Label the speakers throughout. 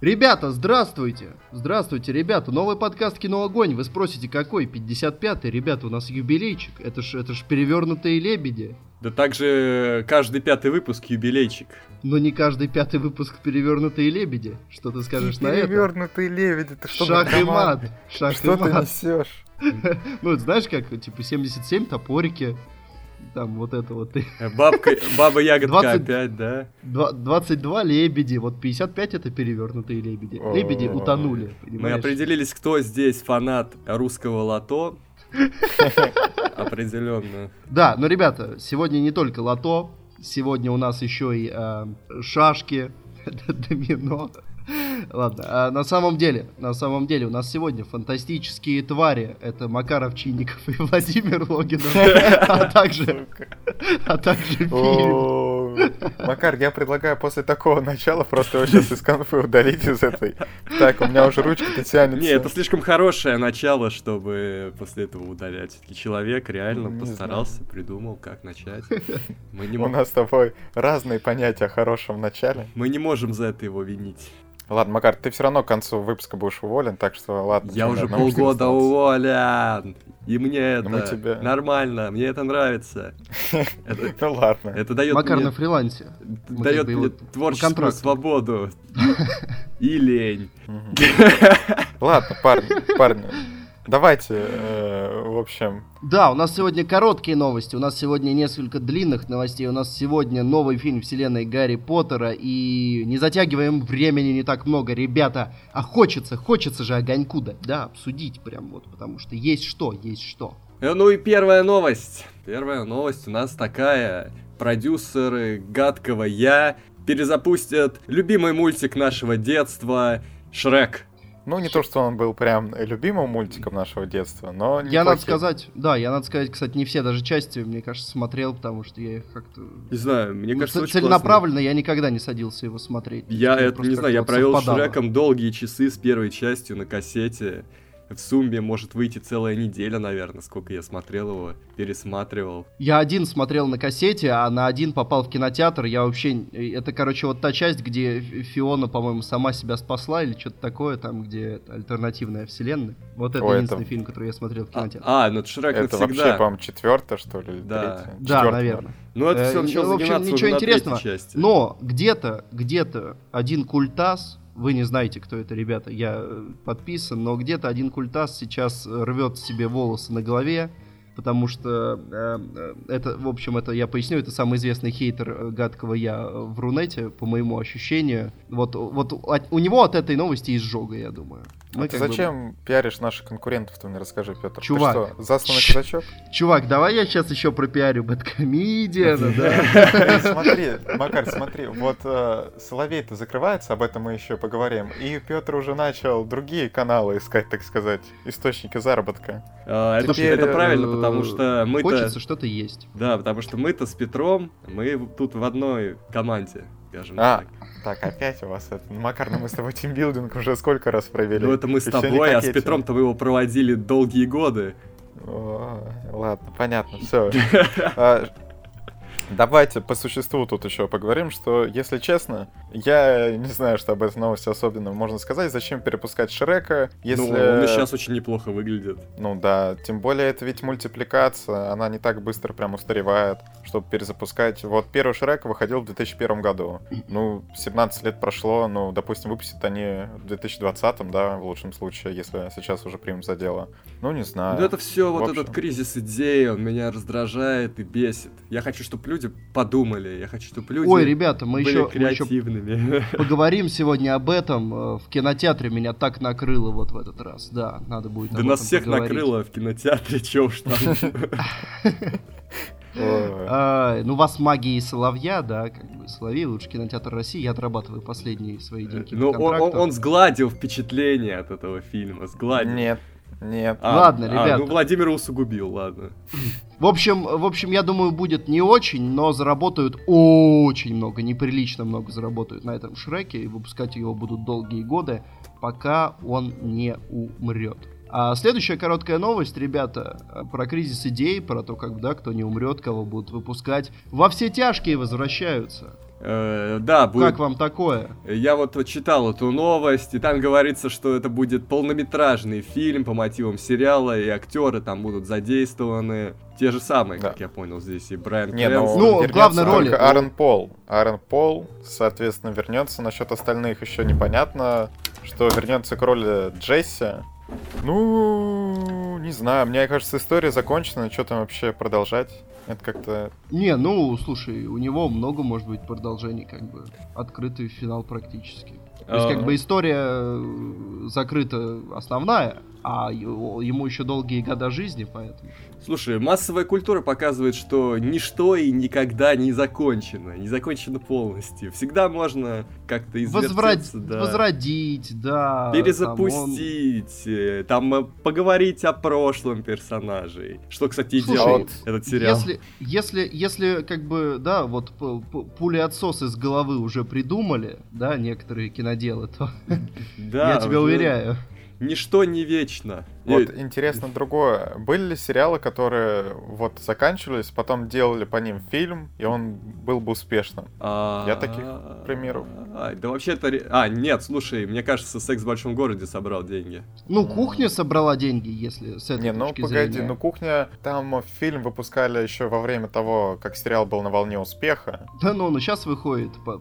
Speaker 1: Ребята, здравствуйте! Здравствуйте, ребята! Новый подкаст «Кино Огонь». Вы спросите, какой? 55-й? Ребята, у нас юбилейчик. Это ж, это ж перевернутые лебеди.
Speaker 2: Да также каждый пятый выпуск юбилейчик.
Speaker 1: Но не каждый пятый выпуск перевернутые лебеди. Что ты скажешь на это?
Speaker 3: Перевернутые лебеди, ты что
Speaker 1: Шах и мат. Шах
Speaker 3: Что
Speaker 1: и
Speaker 3: ты
Speaker 1: мат.
Speaker 3: несешь?
Speaker 1: Ну, знаешь, как, типа, 77 топорики. Там вот это вот.
Speaker 2: Э, Бабка, баба ягодка
Speaker 1: 20
Speaker 2: опять, да?
Speaker 1: Два- 22 лебеди. Вот 55 это перевернутые лебеди. Лебеди
Speaker 3: О.
Speaker 1: утонули.
Speaker 2: Мы
Speaker 1: понимаешь?
Speaker 2: определились, кто здесь фанат русского лото. Определенно.
Speaker 1: Да, но, ребята, сегодня не только лото, сегодня у нас еще и э, шашки, домино. Ладно, а на самом деле, на самом деле у нас сегодня фантастические твари. Это Макаров Чинников и Владимир Логинов, а также, а также
Speaker 3: Макар, я предлагаю после такого начала просто его сейчас из конфы удалить из этой. Так, у меня уже ручка-то тянется.
Speaker 2: Не, это слишком хорошее начало, чтобы после этого удалять. Все-таки человек реально
Speaker 3: Не
Speaker 2: постарался, придумал, как начать. Мы не,
Speaker 3: У нас с тобой разные понятия о хорошем начале.
Speaker 2: мы не можем за это его винить.
Speaker 3: Ладно, Макар, ты все равно к концу выпуска будешь уволен, так что ладно.
Speaker 2: Я уже полгода уволен. И мне это
Speaker 3: мы тебя-
Speaker 2: нормально, мне это нравится. Это,
Speaker 3: Ну ладно.
Speaker 2: это дает
Speaker 1: Макар
Speaker 2: мне,
Speaker 1: на фрилансе.
Speaker 2: Дает мне творческую свободу. И лень.
Speaker 3: Ладно, парни, парни. Давайте, э, в общем,
Speaker 1: Да, у нас сегодня короткие новости, у нас сегодня несколько длинных новостей, у нас сегодня новый фильм вселенной Гарри Поттера, и не затягиваем времени не так много, ребята, а хочется, хочется же огоньку дать, да, обсудить прям вот, потому что есть что, есть что.
Speaker 2: Э, Ну и первая новость. Первая новость у нас такая. Продюсеры гадкого я перезапустят любимый мультик нашего детства Шрек.
Speaker 3: Ну не то, что он был прям любимым мультиком нашего детства, но
Speaker 1: Я, надо сказать, да, я, надо сказать, кстати, не все даже части, мне кажется, смотрел, потому что я их как-то...
Speaker 2: Не знаю, мне
Speaker 1: Ну,
Speaker 2: кажется,
Speaker 1: ц-
Speaker 2: очень
Speaker 1: целенаправленно я никогда не садился его смотреть.
Speaker 2: Я это не знаю, я провел с. Шреком долгие часы с первой частью на кассете. В сумме может выйти целая неделя, наверное, сколько я смотрел его, пересматривал.
Speaker 1: Я один смотрел на кассете, а на один попал в кинотеатр. Я вообще... Это, короче, вот та часть, где Фиона, по-моему, сама себя спасла или что-то такое, там, где альтернативная вселенная. Вот это
Speaker 3: Ой,
Speaker 1: единственный
Speaker 3: это-
Speaker 1: фильм, который я смотрел в
Speaker 2: А,
Speaker 1: кинотеатре.
Speaker 2: а, ну это Шрек
Speaker 3: Это вообще,
Speaker 2: навсегда.
Speaker 3: по-моему, четвертая, что ли, или
Speaker 2: Да.
Speaker 3: третья?
Speaker 1: да, наверное.
Speaker 2: ну это
Speaker 1: Э,
Speaker 2: все
Speaker 1: ну,
Speaker 2: начало
Speaker 1: в общем, ничего интересного.
Speaker 2: части.
Speaker 1: Но где-то, где-то один культас, вы не знаете, кто это, ребята, я э, подписан, но где-то один культас сейчас рвет себе волосы на голове, потому что э, э, это, в общем, это я поясню, это самый известный хейтер э, гадкого я в Рунете, по моему ощущению. Вот, вот от- у него от этой новости изжога, я думаю. Мы
Speaker 3: А ты
Speaker 1: как бы-
Speaker 3: зачем пиаришь наших конкурентов, ты мне расскажи, Петр.
Speaker 1: Чувак.
Speaker 3: Ты что, засланный казачок?
Speaker 1: Чувак, давай я сейчас еще пропиарю Бэткомедиана, да?
Speaker 3: Смотри, Макар, смотри, вот э, Соловей-то закрывается, об этом мы еще поговорим. И Петр уже начал другие каналы искать, так сказать, источники заработка.
Speaker 2: А, это,
Speaker 3: Теперь,
Speaker 2: это правильно,
Speaker 1: Э,
Speaker 2: потому что мы-то...
Speaker 1: Хочется что-то есть.
Speaker 2: Да, потому что мы-то с Петром, мы тут в одной команде, скажем
Speaker 3: А,
Speaker 2: так.
Speaker 3: так, опять у вас это. Макар, ну мы с тобой тимбилдинг уже сколько раз провели.
Speaker 2: Ну это мы с тобой, а с Петром-то мы его проводили долгие годы.
Speaker 3: О, ладно, понятно, все. Давайте по существу тут еще поговорим, что, если честно, я не знаю, что об этой новости особенно можно сказать. Зачем перепускать Шрека, если...
Speaker 2: Ну, он и сейчас очень неплохо выглядит.
Speaker 3: Ну да, тем более это ведь мультипликация, она не так быстро прям устаревает, чтобы перезапускать. Вот первый Шрек выходил в 2001 году. Ну, 17 лет прошло, ну, допустим, выпустят они в 2020, да, в лучшем случае, если сейчас уже примут за дело. Ну, не знаю.
Speaker 2: Ну это все вот
Speaker 3: общем.
Speaker 2: этот кризис идей, он меня раздражает и бесит. Я хочу, чтобы люди подумали, я хочу, чтобы люди
Speaker 1: Ой, ребята, мы
Speaker 2: были
Speaker 1: еще, мы еще
Speaker 2: креативными.
Speaker 1: поговорим сегодня об этом. Э, В кинотеатре меня так накрыло вот в этот раз. Да, надо будет.
Speaker 2: Да нас всех
Speaker 1: поговорить.
Speaker 2: накрыло в кинотеатре, чё уж там.
Speaker 1: А, ну, вас магия и соловья, да, как бы соловей, лучший кинотеатр России. Я отрабатываю последние свои деньги
Speaker 2: Ну, он, он сгладил впечатление от этого фильма, сгладил.
Speaker 3: Нет, нет.
Speaker 2: А,
Speaker 1: Ладно,
Speaker 2: а,
Speaker 1: ребята.
Speaker 2: ну, Владимир усугубил, ладно.
Speaker 1: В общем, в общем, я думаю, будет не очень, но заработают очень много, неприлично много заработают на этом Шреке, и выпускать его будут долгие годы, пока он не умрет. А следующая короткая новость, ребята, про кризис идей, про то, как, да, кто не умрет, кого будут выпускать. Во все тяжкие возвращаются.
Speaker 2: Э, да, будет...
Speaker 1: Как вам такое?
Speaker 2: Я вот читал эту новость, и там говорится, что это будет полнометражный фильм по мотивам сериала, и актеры там будут задействованы. Те же самые,
Speaker 3: Да.
Speaker 2: как я понял, здесь и Брайан
Speaker 3: Не,
Speaker 2: Крэнстон.
Speaker 3: ну, вернется
Speaker 1: главной роли, ну.
Speaker 3: Аарон Пол. Аарон Пол, соответственно, вернется. Насчет остальных еще непонятно, что вернется к роли Джесси. Ну, не знаю, мне кажется, история закончена, что там вообще продолжать? Это как-то...
Speaker 1: Не, ну, слушай, у него много, может быть, продолжений, как бы. Открытый финал практически. То есть, как
Speaker 2: Ага.
Speaker 1: бы история э, закрыта основная, а ему еще долгие года жизни, поэтому.
Speaker 2: Слушай, массовая культура показывает, что ничто и никогда не закончено, не закончено полностью. Всегда можно как-то
Speaker 1: Возврат-
Speaker 2: извертеться, да.
Speaker 1: Возродить, да.
Speaker 2: Перезапустить, э, там, э, поговорить о прошлом персонажей. Что, кстати, и делает этот
Speaker 1: там,
Speaker 2: сериал.
Speaker 1: Если, если, если, как бы, да, вот п- п- пули-отсос из головы уже придумали, да, некоторые киноделы, то
Speaker 2: Да,
Speaker 1: я тебя
Speaker 2: уже
Speaker 1: уверяю.
Speaker 2: Ничто не вечно.
Speaker 3: Вот
Speaker 2: Э,
Speaker 3: интересно другое. Были ли сериалы, которые вот заканчивались, потом делали по ним фильм, и он был бы успешным?
Speaker 2: а,
Speaker 3: Я таких примеров.
Speaker 2: а, Да вообще-то... А, нет, слушай, мне кажется, «Секс в большом городе» собрал деньги.
Speaker 1: Ну, кухня собрала деньги, если с этой
Speaker 3: Не, ну погоди,
Speaker 1: зрения.
Speaker 3: ну кухня, там фильм выпускали еще во время того, как сериал был на волне успеха.
Speaker 1: Да ну, ну сейчас выходит по,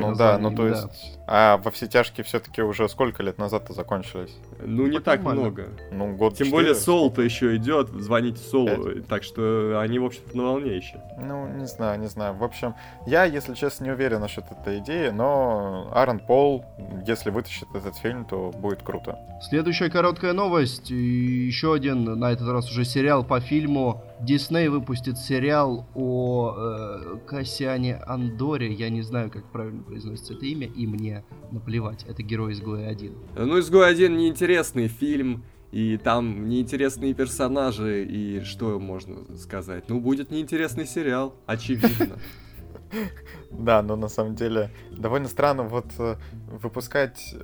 Speaker 3: Ну да, ну то есть. А во все тяжкие все-таки уже сколько лет назад-то закончились?
Speaker 2: Ну, не
Speaker 1: Так
Speaker 2: много.
Speaker 3: Ну, год
Speaker 2: Тем
Speaker 3: четыре,
Speaker 2: более
Speaker 3: сколько?
Speaker 2: Соул-то еще идет, звоните Соулу, так что они, в общем-то, на волне еще.
Speaker 3: Ну, не знаю, не знаю. В общем, я, если честно, не уверен насчет этой идеи, но Аарон Пол, если вытащит этот фильм, то будет круто.
Speaker 1: Следующая короткая новость. И еще один, на этот раз уже сериал по фильму. Дисней выпустит сериал о э, Кассиане Андоре. Я не знаю, как правильно произносится это имя, и мне наплевать. Это герой изгоя 1.
Speaker 2: Ну, «Изгой один» неинтересный фильм, и там неинтересные персонажи, и что можно сказать? Ну, будет неинтересный сериал, очевидно.
Speaker 3: Да, но на самом деле довольно странно вот э, выпускать...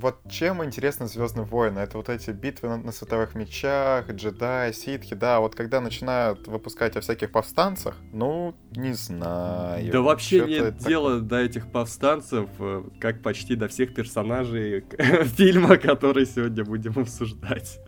Speaker 3: вот чем интересны Звездные войны? Это вот эти битвы на, на световых мечах, джедаи, ситхи, да, вот когда начинают выпускать о всяких повстанцах, ну, не знаю.
Speaker 2: Да вообще нет
Speaker 3: это
Speaker 2: дела до этих повстанцев, э, как почти до всех персонажей фильма, который сегодня будем обсуждать.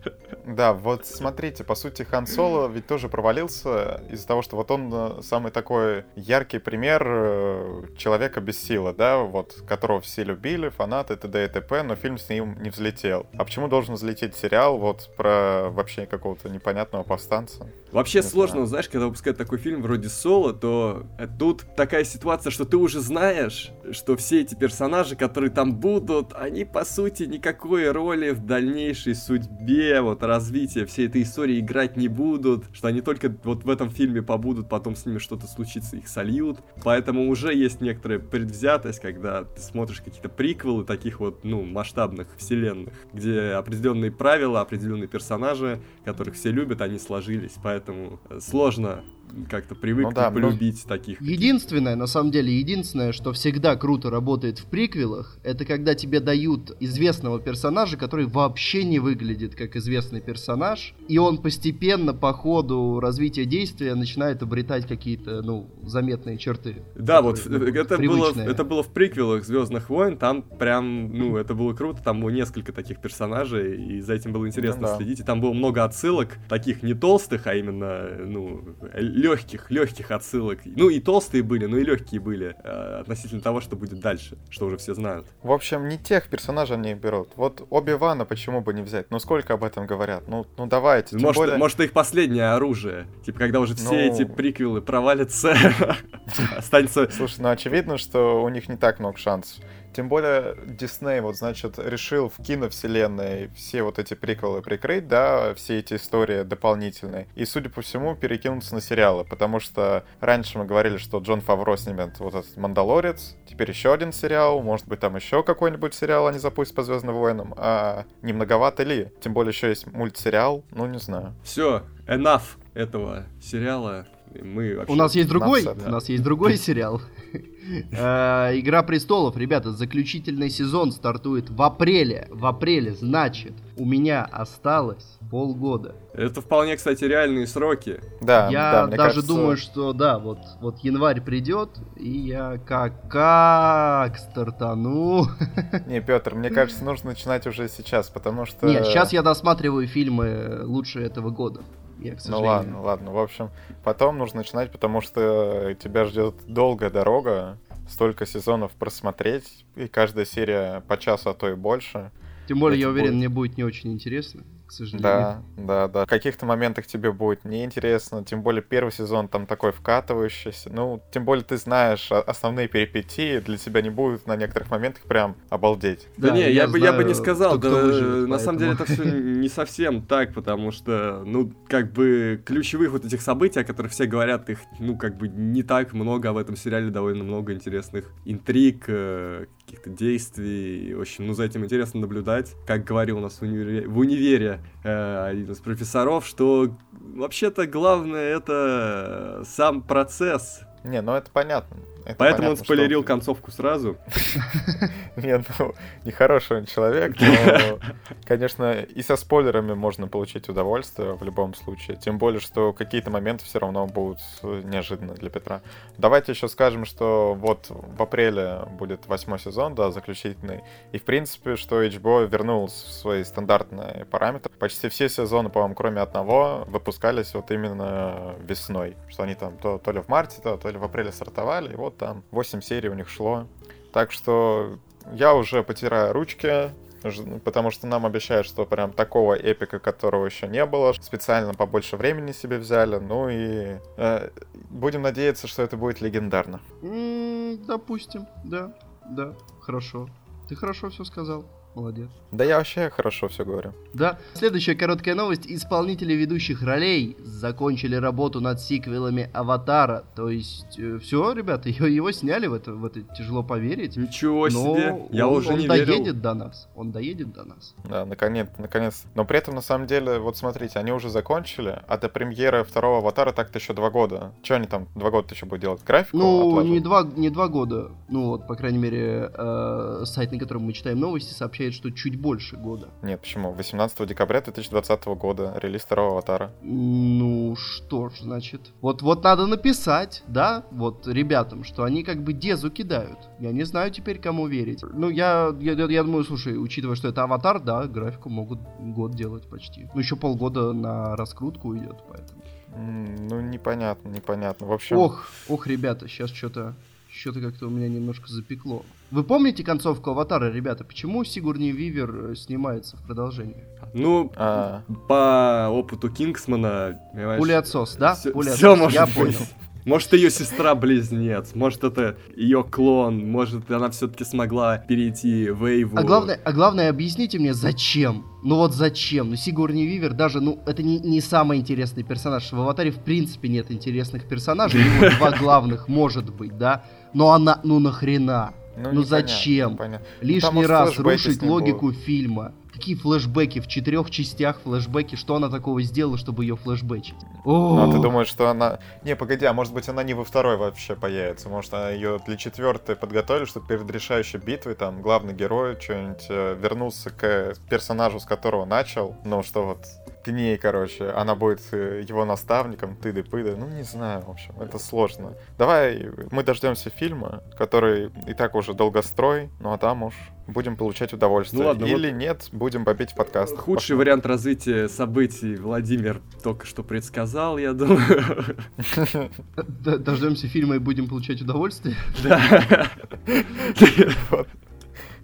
Speaker 3: Да, вот смотрите, по сути, Хан Соло ведь тоже провалился из-за того, что вот он э, самый такой яркий пример э, человека без силы, да, вот, которого все любили, фанаты, т.д. и т.п., но фильм с ним не взлетел. А почему должен взлететь сериал вот про вообще какого-то непонятного повстанца?
Speaker 2: Вообще
Speaker 3: Не
Speaker 2: сложно,
Speaker 3: знаю.
Speaker 2: знаешь, когда выпускают такой фильм вроде Соло, то э, тут такая ситуация, что ты уже знаешь, что все эти персонажи, которые там будут, они по сути никакой роли в дальнейшей судьбе, вот развития всей этой истории играть не будут, что они только вот в этом фильме побудут, потом с ними что-то случится, их сольют. Поэтому уже есть некоторая предвзятость, когда ты смотришь какие-то приквелы таких вот, ну, масштабных вселенных, где определенные правила, определенные персонажи, которых все любят, они сложились, поэтому э, сложно как-то привыкнуть,
Speaker 3: Ну да, ну-
Speaker 2: полюбить таких.
Speaker 1: Единственное, на самом деле, единственное, что всегда круто работает в приквелах, это когда тебе дают известного персонажа, который вообще не выглядит как известный персонаж, и он постепенно по ходу развития действия начинает обретать какие-то, ну, заметные черты.
Speaker 2: Да, вот
Speaker 1: ну,
Speaker 2: это было, это было в приквелах Звездных войн, там прям, ну, это было круто, там было несколько таких персонажей, и за этим было интересно
Speaker 3: Ну да.
Speaker 2: следить, и там было много отсылок, таких не толстых, а именно, ну, легких, легких отсылок. Ну, и толстые были, но и легкие были, э, относительно того, что будет дальше, что уже все знают.
Speaker 3: В общем, не тех персонажей они берут. Вот Оби-Вана почему бы не взять? Ну, сколько об этом говорят? Ну, ну давайте. Тем
Speaker 2: Может,
Speaker 3: более...
Speaker 2: может, их последнее оружие. Типа, когда уже все
Speaker 3: Ну.
Speaker 2: эти приквелы провалятся, останется...
Speaker 3: Слушай, ну очевидно, что у них не так много шансов. Тем более Дисней, вот, значит, решил в киновселенной все вот эти приколы прикрыть, да, все эти истории дополнительные. И, судя по всему, перекинуться на сериалы, потому что раньше мы говорили, что Джон Фавро снимет вот этот «Мандалорец», теперь еще один сериал, может быть, там еще какой-нибудь сериал они запустят по «Звездным войнам», а не многовато ли? Тем более еще есть мультсериал, ну, не знаю.
Speaker 2: Все, enough этого сериала. Мы вообще...
Speaker 1: У нас есть другой,
Speaker 3: Нас,
Speaker 1: у нас есть другой сериал. Э, Игра престолов, ребята, заключительный сезон стартует в апреле. В апреле, значит, у меня осталось полгода.
Speaker 2: Это вполне, кстати, реальные сроки.
Speaker 3: Да,
Speaker 1: Я
Speaker 3: да, мне
Speaker 1: даже
Speaker 3: кажется,
Speaker 1: думаю, что да, вот, вот январь придет, и я как как стартану.
Speaker 3: Не, Петр, мне кажется, нужно начинать уже сейчас, потому что...
Speaker 1: Нет, сейчас я досматриваю фильмы лучше этого года. Я, к
Speaker 3: Ну
Speaker 1: сожалению.
Speaker 3: ладно, ладно. В общем, потом нужно начинать, потому что тебя ждет долгая дорога, столько сезонов просмотреть, и каждая серия по часу, а то и больше.
Speaker 1: Тем более,
Speaker 3: это
Speaker 1: я уверен,
Speaker 3: будет.
Speaker 1: мне будет не очень интересно, к сожалению.
Speaker 3: Да, да, да. В каких-то моментах тебе будет неинтересно, тем более первый сезон там такой вкатывающийся. Ну, тем более ты знаешь основные перипетии, для тебя не будет на некоторых моментах прям обалдеть.
Speaker 2: Да, не, я, бы, я бы не сказал, да,
Speaker 1: выживет,
Speaker 2: на самом деле это все не совсем так, потому что, ну, как бы ключевых вот этих событий, о которых все говорят, их, ну, как бы не так много, а в этом сериале довольно много интересных интриг, э, каких-то действий, в общем, ну, за этим интересно наблюдать. Как говорил у нас в универе, в универе э, один из профессоров, что вообще-то главное это сам процесс,
Speaker 3: Не, ну это понятно. Это
Speaker 2: Поэтому он спойлерил
Speaker 3: что-
Speaker 2: концовку сразу.
Speaker 3: Нет, ну, нехороший он человек, но, конечно, и со спойлерами можно получить удовольствие в любом случае. Тем более, что какие-то моменты все равно будут неожиданны для Петра. Давайте еще скажем, что вот в апреле будет восьмой сезон, да, заключительный. И, в принципе, что HBO вернул в свои стандартные параметры. Почти все сезоны, по-моему, кроме одного, выпускались вот именно весной. Что они там то, то ли в марте, то, то ли в апреле стартовали, и вот там 8 серий у них шло. Так что я уже потираю ручки, потому что нам обещают, что прям такого эпика, которого еще не было, специально побольше времени себе взяли, ну и э, будем надеяться, что это будет легендарно.
Speaker 1: Допустим, да, да, хорошо. Ты хорошо все сказал. Молодец.
Speaker 3: Да я вообще хорошо все говорю.
Speaker 1: Да. Следующая короткая новость. Исполнители ведущих ролей закончили работу над сиквелами Аватара. То есть, все, ребята, его, его сняли в это, в это тяжело поверить.
Speaker 2: Ничего
Speaker 1: Но
Speaker 2: себе, я
Speaker 1: он,
Speaker 2: уже
Speaker 1: он
Speaker 2: не
Speaker 1: доедет
Speaker 2: верил.
Speaker 1: до нас. Он доедет до нас.
Speaker 3: Да, наконец, наконец. Но при этом, на самом деле, вот смотрите, они уже закончили, а до премьеры второго аватара так-то еще два года. Че они там два года еще будут делать? Графику?
Speaker 1: Ну, не два, не два года. Ну, вот, по крайней мере, э, сайт, на котором мы читаем новости, сообщает, что чуть больше года.
Speaker 3: Нет, почему? 18 декабря 2020 года релиз второго аватара.
Speaker 1: Ну, что ж, значит. Вот, вот надо написать, да, вот ребятам, что они как бы дезу кидают. Я не знаю теперь, кому верить. Ну, я, я, я думаю, слушай, учитывая, что это аватар, да, графику могут год делать почти. Ну, еще полгода на раскрутку уйдет, поэтому.
Speaker 3: Ну, непонятно, непонятно. В общем,
Speaker 1: Ох, ох, ребята, сейчас что-то что-то как-то у меня немножко запекло. Вы помните концовку Аватара, ребята? Почему Сигурни Вивер снимается в продолжении?
Speaker 2: Ну,
Speaker 3: а,
Speaker 2: по опыту Кингсмана, понимаешь,
Speaker 1: Пулеотсос, да?
Speaker 2: Всё,
Speaker 1: Пулеотсос,
Speaker 2: всё может
Speaker 1: я
Speaker 2: быть.
Speaker 1: понял.
Speaker 2: Может, ее сестра-близнец, может, это ее клон, может, она все-таки смогла перейти в Эйву.
Speaker 1: А главное, а главное, объясните мне, зачем? Ну вот зачем? Ну Сигурни Вивер даже, ну, это не, не самый интересный персонаж. В Аватаре в принципе нет интересных персонажей. У него два главных, может быть, да? Но она, ну нахрена? Ну
Speaker 3: непонятно,
Speaker 1: зачем?
Speaker 3: непонятно.
Speaker 1: Лишний
Speaker 3: Потому что
Speaker 1: раз рушить логику фильма. Какие флешбеки? В четырех частях флешбеки. Что она такого сделала, чтобы ее флешбечить?
Speaker 3: Ну, а ты думаешь, что она... Не, погоди, а может быть она не во второй вообще появится? Может, она ее для четвертой подготовили, чтобы перед решающей битвой там главный герой что-нибудь э, вернулся к персонажу, с которого начал? Ну, что вот к ней, короче, она будет э, его наставником, тыды-пыды. Ну, не знаю, в общем, это сложно. Давай мы дождемся фильма, который и так уже долгострой, ну а там уж будем получать удовольствие.
Speaker 2: Ну ладно,
Speaker 3: Или нет, будем бомбить в подкаст.
Speaker 2: Худший вариант развития событий Владимир только что предсказал, я думаю.
Speaker 1: дождемся фильма и будем получать удовольствие.
Speaker 2: Да.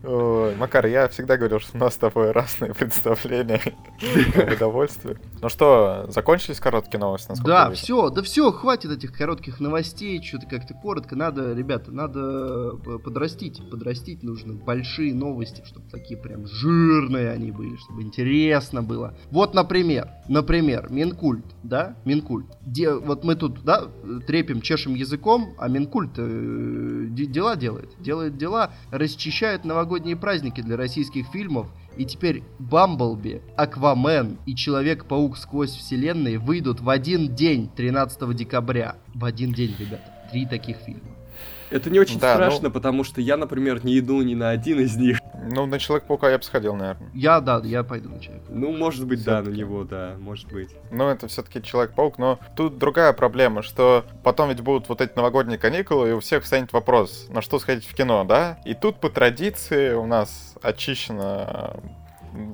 Speaker 3: Ой, Макар, я всегда говорил, что у нас с тобой разные представления об удовольствии. Ну что, закончились короткие новости,
Speaker 1: Да,
Speaker 3: вижу?
Speaker 1: все, да все, хватит этих коротких новостей, что-то как-то коротко. Надо, ребята, надо э, подрастить. Подрастить нужно большие новости, чтобы такие прям жирные они были, чтобы интересно было. Вот, например, например, Минкульт, да, Минкульт. Де, вот мы тут, да, трепим, чешем языком, а Минкульт э, де- дела делает. Делает дела, расчищает новогодние новогодние праздники для российских фильмов, и теперь Бамблби, Аквамен и Человек-паук сквозь вселенные выйдут в один день, 13 декабря. В один день, ребята. Три таких фильма.
Speaker 2: Это не очень
Speaker 3: Да,
Speaker 2: страшно,
Speaker 3: ну-
Speaker 2: потому что я, например, не иду ни на один из них.
Speaker 3: Ну, на Человек-паука я бы сходил, наверное.
Speaker 1: Я, да, я пойду на человека.
Speaker 2: Ну, может быть, да, на него, да, может быть.
Speaker 3: Ну, это все-таки Человек-паук, но тут другая проблема, что потом ведь будут вот эти новогодние каникулы, и у всех встанет вопрос, на что сходить в кино, да? И тут по традиции у нас очищена м,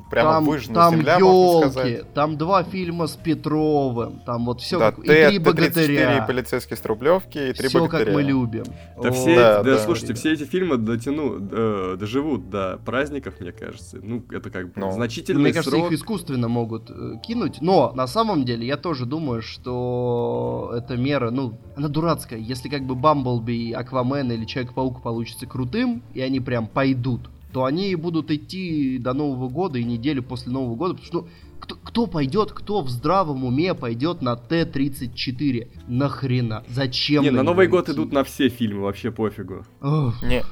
Speaker 3: прямо
Speaker 1: там,
Speaker 3: выжжена
Speaker 1: там
Speaker 3: земля, можно
Speaker 1: елки,
Speaker 3: сказать.
Speaker 1: там два фильма с Петровым, там вот все
Speaker 3: да,
Speaker 1: как... и
Speaker 3: Т-
Speaker 1: три
Speaker 3: Т-34
Speaker 1: богатыря.
Speaker 3: и полицейский с Рублевки, и три
Speaker 1: Все
Speaker 3: богатыря.
Speaker 1: как мы любим.
Speaker 2: Да
Speaker 1: О,
Speaker 2: все,
Speaker 3: да,
Speaker 2: да,
Speaker 3: да.
Speaker 2: слушайте, все эти фильмы дотяну, э, доживут до праздников, мне кажется. Ну, это как бы
Speaker 3: Ну,
Speaker 2: значительный
Speaker 1: Мне кажется,
Speaker 2: срок.
Speaker 1: их искусственно могут э, кинуть, но на самом деле я тоже думаю, что эта мера, ну, она дурацкая. Если как бы Бамблби, Аквамен или Человек-паук получится крутым, и они прям пойдут, то они будут идти до Нового года и неделю после Нового года, потому что ну, кто, кто пойдет, кто в здравом уме пойдет на Т-34? Нахрена? Зачем?
Speaker 2: Не, на Новый год
Speaker 1: идти?
Speaker 2: идут на все фильмы, вообще пофигу.
Speaker 1: Ох.
Speaker 3: Не,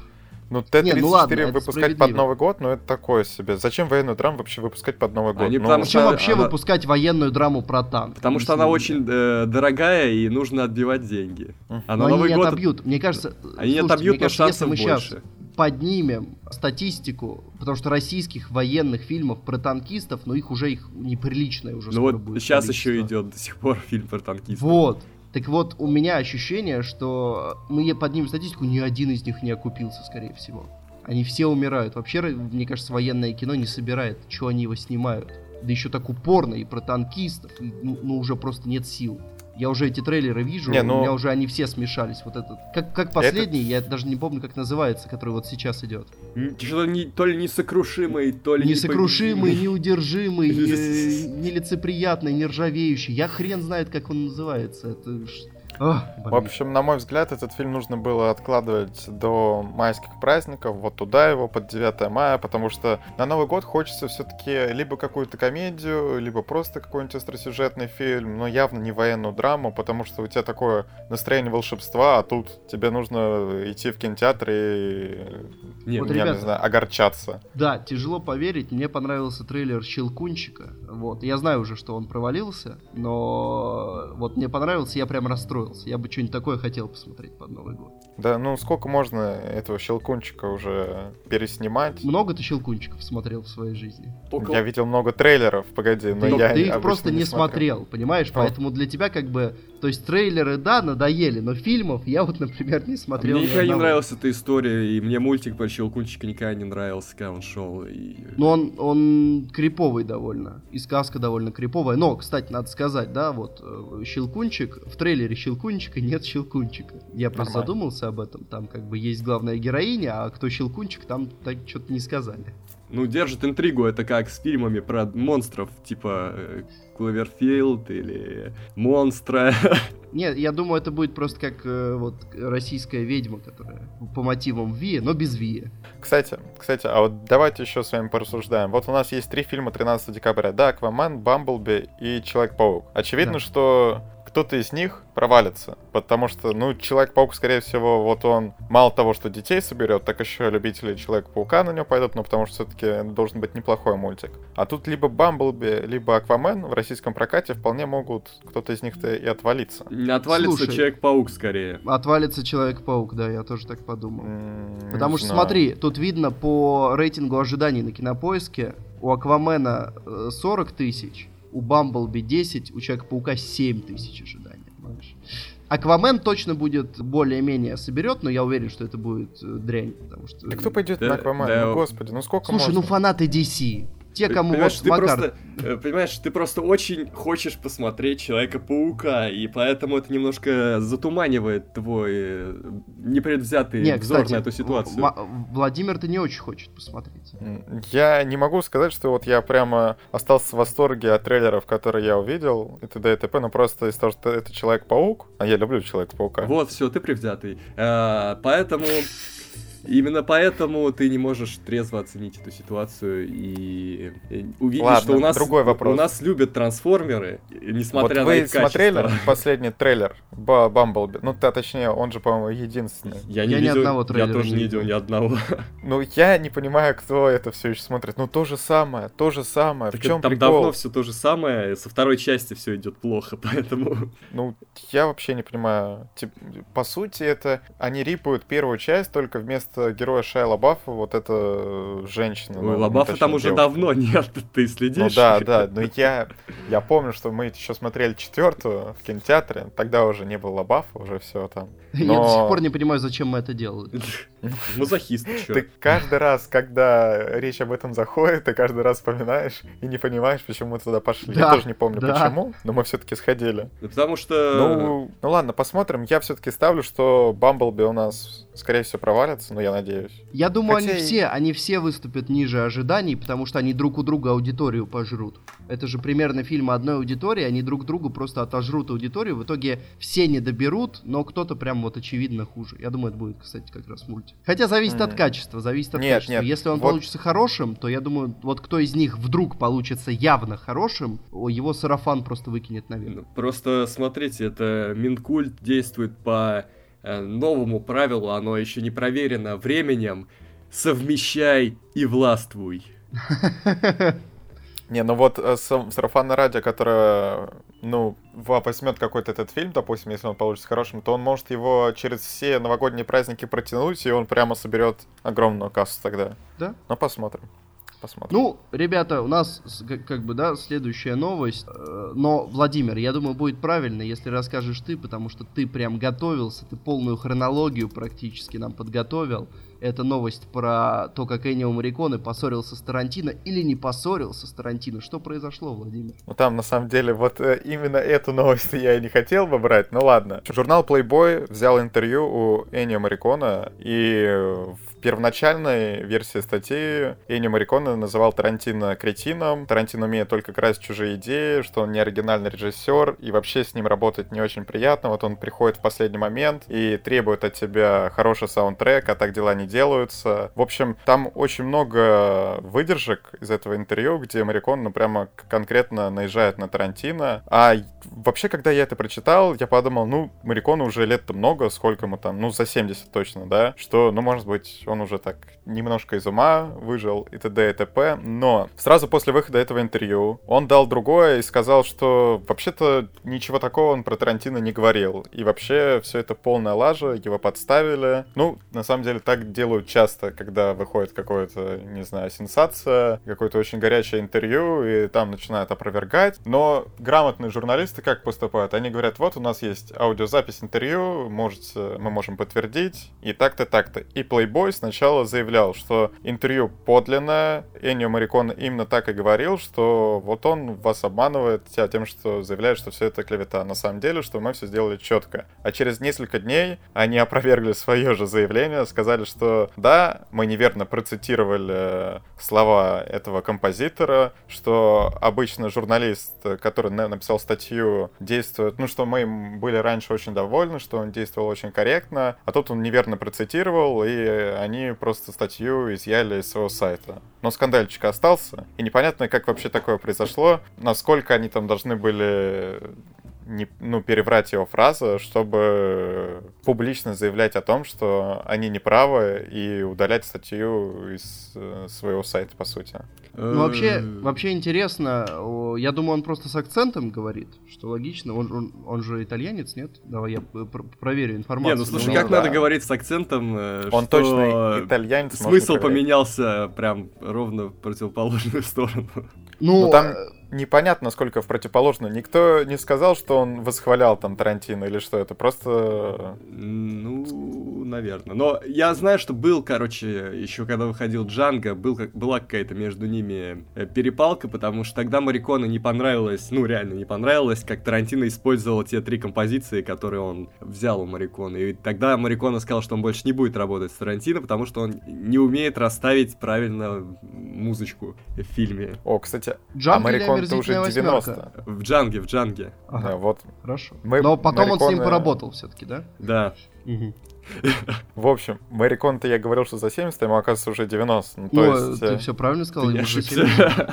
Speaker 3: ну
Speaker 1: Не,
Speaker 3: Т-34
Speaker 1: ну ладно,
Speaker 3: выпускать под. Новый год, ну это такое себе. Зачем военную драму вообще выпускать под Новый год?
Speaker 2: Они
Speaker 3: Ну,
Speaker 2: потому
Speaker 1: Зачем
Speaker 2: что
Speaker 1: вообще
Speaker 2: она-
Speaker 1: выпускать военную драму про танк?
Speaker 2: Потому что она очень э, дорогая и нужно отбивать деньги.
Speaker 3: Мгм.
Speaker 2: А
Speaker 1: Но
Speaker 2: на
Speaker 1: они
Speaker 2: Новый
Speaker 1: не
Speaker 2: год...
Speaker 1: отобьют. Мне кажется,
Speaker 2: Они
Speaker 1: слушайте,
Speaker 2: отобьют,
Speaker 1: мне
Speaker 2: но
Speaker 1: кажется, если мы сейчас
Speaker 2: больше.
Speaker 1: поднимем статистику, потому что российских военных фильмов про танкистов, ну их уже их неприличное уже
Speaker 2: Ну
Speaker 1: скоро
Speaker 2: вот
Speaker 1: будет
Speaker 2: сейчас еще
Speaker 1: количество.
Speaker 2: идет до сих пор фильм про танкистов.
Speaker 1: Вот. Так вот, у меня ощущение, что мы поднимем статистику, ни один из них не окупился, скорее всего. Они все умирают. Вообще, мне кажется, военное кино не собирает, что они его снимают. Да еще так упорно и про танкистов. и, ну, ну, уже просто нет сил. Я уже эти трейлеры вижу,
Speaker 3: Не, ну-
Speaker 1: у меня уже они все смешались. Вот этот. Как, как последний, я даже не помню, как называется, который вот сейчас идет.
Speaker 2: Что-то не, то ли несокрушимый, то ли
Speaker 1: Несокрушимый,
Speaker 2: непобедимый.
Speaker 1: неудержимый, не- нелицеприятный, нержавеющий. Я хрен знает, как он называется. Это... Ах,
Speaker 3: В общем, на мой взгляд, этот фильм нужно было откладывать до майских праздников, вот туда его, под 9 мая, потому что на Новый год хочется все-таки либо какую-то комедию, либо просто какой-нибудь остросюжетный фильм, но явно не военную драму, потому что у тебя такое настроение волшебства, а тут тебе нужно идти в кинотеатр и,
Speaker 2: Нет,
Speaker 1: Вот,
Speaker 3: я
Speaker 1: ребята,
Speaker 3: не знаю, огорчаться.
Speaker 1: Да, тяжело поверить, мне понравился трейлер Щелкунчика. Вот, я знаю уже, что он провалился, но вот мне понравился, я прям расстроился. Я бы что-нибудь такое хотел посмотреть под Новый год.
Speaker 3: Да, ну сколько можно этого щелкунчика уже переснимать?
Speaker 1: Много ты Щелкунчиков смотрел в своей жизни?
Speaker 2: около-
Speaker 3: Я видел много трейлеров, погоди, но
Speaker 1: Ты,
Speaker 3: я
Speaker 1: ты их просто не
Speaker 3: смотрю.
Speaker 1: смотрел, понимаешь?
Speaker 3: Ну.
Speaker 1: Поэтому для тебя как бы... То есть трейлеры, да, надоели, но фильмов я вот, например, не смотрел
Speaker 2: Мне
Speaker 1: ни
Speaker 2: никогда не нравилась эта история, и мне мультик про Щелкунчика никогда не нравился, когда он шел. И...
Speaker 1: Но он, он криповый довольно. И сказка довольно криповая. Но, кстати, надо сказать, да, вот э, Щелкунчик, в трейлере Щелкунчика нет Щелкунчика. Я просто
Speaker 3: Нормально.
Speaker 1: Задумался об этом. Там как бы есть главная героиня, а кто Щелкунчик, там так что-то не сказали.
Speaker 2: Ну, держит интригу, это как с фильмами про монстров, типа э, Кловерфилд или Монстра.
Speaker 1: Нет, я думаю, это будет просто как э, вот российская ведьма, которая по мотивам Ви, но без Ви.
Speaker 3: Кстати, кстати, а вот давайте еще с вами порассуждаем. Вот у нас есть три фильма 13 декабря. Да, Аквамен, Бамблби и Человек-паук. Очевидно,
Speaker 1: Да.
Speaker 3: что кто-то из них провалится. Потому что, ну, Человек-паук, скорее всего, вот он мало того, что детей соберет, так еще любители Человека-паука на него пойдут, ну, потому что все-таки должен быть неплохой мультик. А тут либо Бамблби, либо Аквамен в российском прокате вполне могут кто-то из них-то и отвалиться.
Speaker 2: Отвалится
Speaker 1: Слушай.
Speaker 2: Человек-паук скорее.
Speaker 1: Отвалится Человек-паук, да, я тоже так подумал.
Speaker 3: Не
Speaker 1: Потому что
Speaker 3: знаю.
Speaker 1: смотри, тут видно по рейтингу ожиданий на кинопоиске, у Аквамена э, 40 тысяч, у Бамблби 10, у Человека-паука 7 тысяч ожиданий. понимаешь? Аквамен точно будет более-менее соберет, но я уверен, что это будет э, дрянь, потому что...
Speaker 3: Да кто пойдет
Speaker 2: Да,
Speaker 3: на Аквамен?
Speaker 2: да.
Speaker 3: Ну, господи, ну сколько
Speaker 1: Слушай,
Speaker 3: можно?
Speaker 1: ну фанаты DC, те, кому
Speaker 2: понимаешь,
Speaker 1: вот
Speaker 2: ты
Speaker 1: Макар...
Speaker 2: просто, э, понимаешь, ты просто очень хочешь посмотреть Человека-паука, и поэтому это немножко затуманивает твой э, непредвзятый
Speaker 1: Не,
Speaker 2: взор
Speaker 1: кстати,
Speaker 2: на эту ситуацию.
Speaker 1: М- Владимир-то не очень хочет посмотреть.
Speaker 3: Я не могу сказать, что вот я прямо остался в восторге от трейлеров, которые я увидел, и т.д. и т.п., но просто из-за того, что это Человек-паук, а я люблю Человека-паука.
Speaker 2: Вот, все, ты привзятый. Э, поэтому Именно поэтому ты не можешь трезво оценить эту ситуацию и увидеть,
Speaker 3: Ладно,
Speaker 2: что у нас
Speaker 3: другой вопрос.
Speaker 2: у нас любят трансформеры, несмотря
Speaker 3: вот
Speaker 2: на
Speaker 3: вы
Speaker 2: их
Speaker 3: смотрели
Speaker 2: качество.
Speaker 3: последний трейлер Ба- Бамблби? Ну, та, точнее, он же, по-моему, единственный.
Speaker 2: Я не
Speaker 1: Я ни
Speaker 2: видел,
Speaker 1: одного
Speaker 2: я
Speaker 1: трейлера
Speaker 2: тоже
Speaker 1: не
Speaker 2: видел ни одного.
Speaker 3: Ну, я не понимаю, кто это все еще смотрит. Ну, то же самое, то же самое.
Speaker 2: Так
Speaker 3: в чем
Speaker 2: там
Speaker 3: прикол?
Speaker 2: давно все то же самое, со второй части все идет плохо, поэтому
Speaker 3: Ну, я вообще не понимаю. Тип- по сути, это они рипают первую часть, только вместо героя Шайла Лабафа вот эта э, женщина.
Speaker 2: Ой,
Speaker 3: ну,
Speaker 2: Лабафа
Speaker 3: точнее,
Speaker 2: там уже
Speaker 3: девушка.
Speaker 2: давно нет, ты следишь?
Speaker 3: Ну да, да, но я, я помню, что мы еще смотрели четвертую в кинотеатре, тогда уже не было Лабафа, уже все там.
Speaker 1: Я
Speaker 3: Но-
Speaker 1: до сих пор не понимаю, зачем мы это делали.
Speaker 2: Мазохист,
Speaker 3: Ты каждый раз, когда речь об этом заходит, ты каждый раз вспоминаешь и не понимаешь, почему мы туда пошли.
Speaker 1: Да,
Speaker 3: я тоже не помню
Speaker 1: да.
Speaker 3: почему, но мы все-таки сходили.
Speaker 2: Потому что...
Speaker 3: Ну, ну ладно, посмотрим. Я все-таки ставлю, что Бамблби у нас, скорее всего, провалится, но я надеюсь.
Speaker 1: Я думаю,
Speaker 3: Хотя
Speaker 1: они
Speaker 3: и-
Speaker 1: все, они все выступят ниже ожиданий, потому что они друг у друга аудиторию пожрут. Это же примерно фильмы одной аудитории, они друг другу просто отожрут аудиторию. В итоге все не доберут, но кто-то прям вот очевидно хуже. Я думаю, это будет, кстати, как раз мультик. Хотя зависит от
Speaker 3: Мгм.
Speaker 1: качества, зависит от
Speaker 3: Нет,
Speaker 1: качества.
Speaker 3: нет,
Speaker 1: Если он
Speaker 3: вот-
Speaker 1: получится хорошим, то я думаю, вот кто из них вдруг получится явно хорошим, его сарафан просто выкинет наверх.
Speaker 2: Ну, Просто смотрите, это Минкульт действует по новому правилу, оно еще не проверено временем. Совмещай и властвуй.
Speaker 3: Не, ну вот э, сарафанное радио, которое, ну, возьмет какой-то этот фильм, допустим, если он получится хорошим, то он может его через все новогодние праздники протянуть, и он прямо соберет огромную кассу тогда.
Speaker 1: Да?
Speaker 3: Ну, посмотрим. Посмотрим.
Speaker 1: Ну, ребята, у нас как бы, да, следующая новость. Э, Но, Владимир, я думаю, будет правильно, если расскажешь ты, потому что ты прям готовился, ты полную хронологию практически нам подготовил. Это новость про то, как Эннио Мариконе поссорился с Тарантино или не поссорился с Тарантино. Что произошло, Владимир?
Speaker 3: Ну там на самом деле вот э, именно эту новость я и не хотел бы брать, ну ладно. Журнал Playboy взял интервью у Эннио Марикона, и в первоначальной версии статьи Эннио Марикона называл Тарантино кретином. Тарантино умеет только красть чужие идеи, что он не оригинальный режиссер, и вообще с ним работать не очень приятно. Вот он приходит в последний момент и требует от тебя хороший саундтрек, а так дела не делаются. В общем, там очень много выдержек из этого интервью, где Марикон, ну, прямо конкретно наезжает на Тарантино. А вообще, когда я это прочитал, я подумал, ну, Марикону уже лет-то много, сколько ему там, ну, за 70 точно, да, что, ну, может быть, он уже так немножко из ума выжил и т.д. и т.п. Но сразу после выхода этого интервью он дал другое и сказал, что вообще-то ничего такого он про Тарантино не говорил. И вообще все это полная лажа, его подставили. Ну, на самом деле так делают часто, когда выходит какое-то, не знаю, сенсация, какое-то очень горячее интервью, и там начинают опровергать. Но грамотные журналисты как поступают? Они говорят, вот у нас есть аудиозапись интервью, можете, мы можем подтвердить, и так-то, так-то. И Playboy сначала заявлял, что интервью подлинное, Эннио Марикон именно так и говорил, что вот он вас обманывает тем, что заявляет, что все это клевета. На самом деле, что мы все сделали четко. А через несколько дней они опровергли свое же заявление, сказали, что да, мы неверно процитировали э, слова этого композитора, что обычно журналист, который на- написал статью, действует, ну, что мы были раньше очень довольны, что он действовал очень корректно, а тут он неверно процитировал, и они просто статью изъяли из своего сайта. Но скандальчик остался, и непонятно, как вообще такое произошло, насколько они там должны были не, ну, переврать его фразу, чтобы публично заявлять о том, что они не правы, и удалять статью из э, своего сайта, по сути.
Speaker 1: Ну, вообще, вообще интересно, я думаю, он просто с акцентом говорит, что логично. Он, он, он же итальянец, нет? Давай я пр- проверю
Speaker 2: Не,
Speaker 1: информацию.
Speaker 2: ну слушай,
Speaker 3: Ну,
Speaker 2: как
Speaker 3: да.
Speaker 2: надо говорить с акцентом, э,
Speaker 3: Он
Speaker 2: что
Speaker 3: точно итальянец.
Speaker 2: смысл поменялся прям ровно в противоположную сторону.
Speaker 1: Ну,
Speaker 3: Ну, там
Speaker 1: э,
Speaker 3: непонятно, сколько в противоположную. Никто не сказал, что он восхвалял там Тарантино или что это. Просто
Speaker 2: Ну, наверное. Но я знаю, что был, короче, еще когда выходил Джанго, был, как, была какая-то между ними э, перепалка, потому что тогда Марикону не понравилось, ну, реально не понравилось, как Тарантино использовал те три композиции, которые он взял у Марикона. И тогда Марикона сказал, что он больше не будет работать с Тарантино, потому что он не умеет расставить правильно музычку в фильме.
Speaker 3: О, кстати,
Speaker 1: Джанго или
Speaker 3: Америкон-то уже
Speaker 1: «Омерзительная восьмерка»?
Speaker 2: В Джанге, в Джанге.
Speaker 1: Ага,
Speaker 3: Да, вот.
Speaker 1: Хорошо.
Speaker 3: Мы
Speaker 1: Но потом он с ним поработал все-таки, да?
Speaker 2: Да.
Speaker 3: В общем, Мэрикон-то я говорил, что за 70, а ему оказывается уже 90. Ну, то
Speaker 1: Ну,
Speaker 3: есть...
Speaker 1: ты
Speaker 3: э,
Speaker 1: все правильно сказал.
Speaker 2: Ты
Speaker 1: ему за
Speaker 2: ошибся.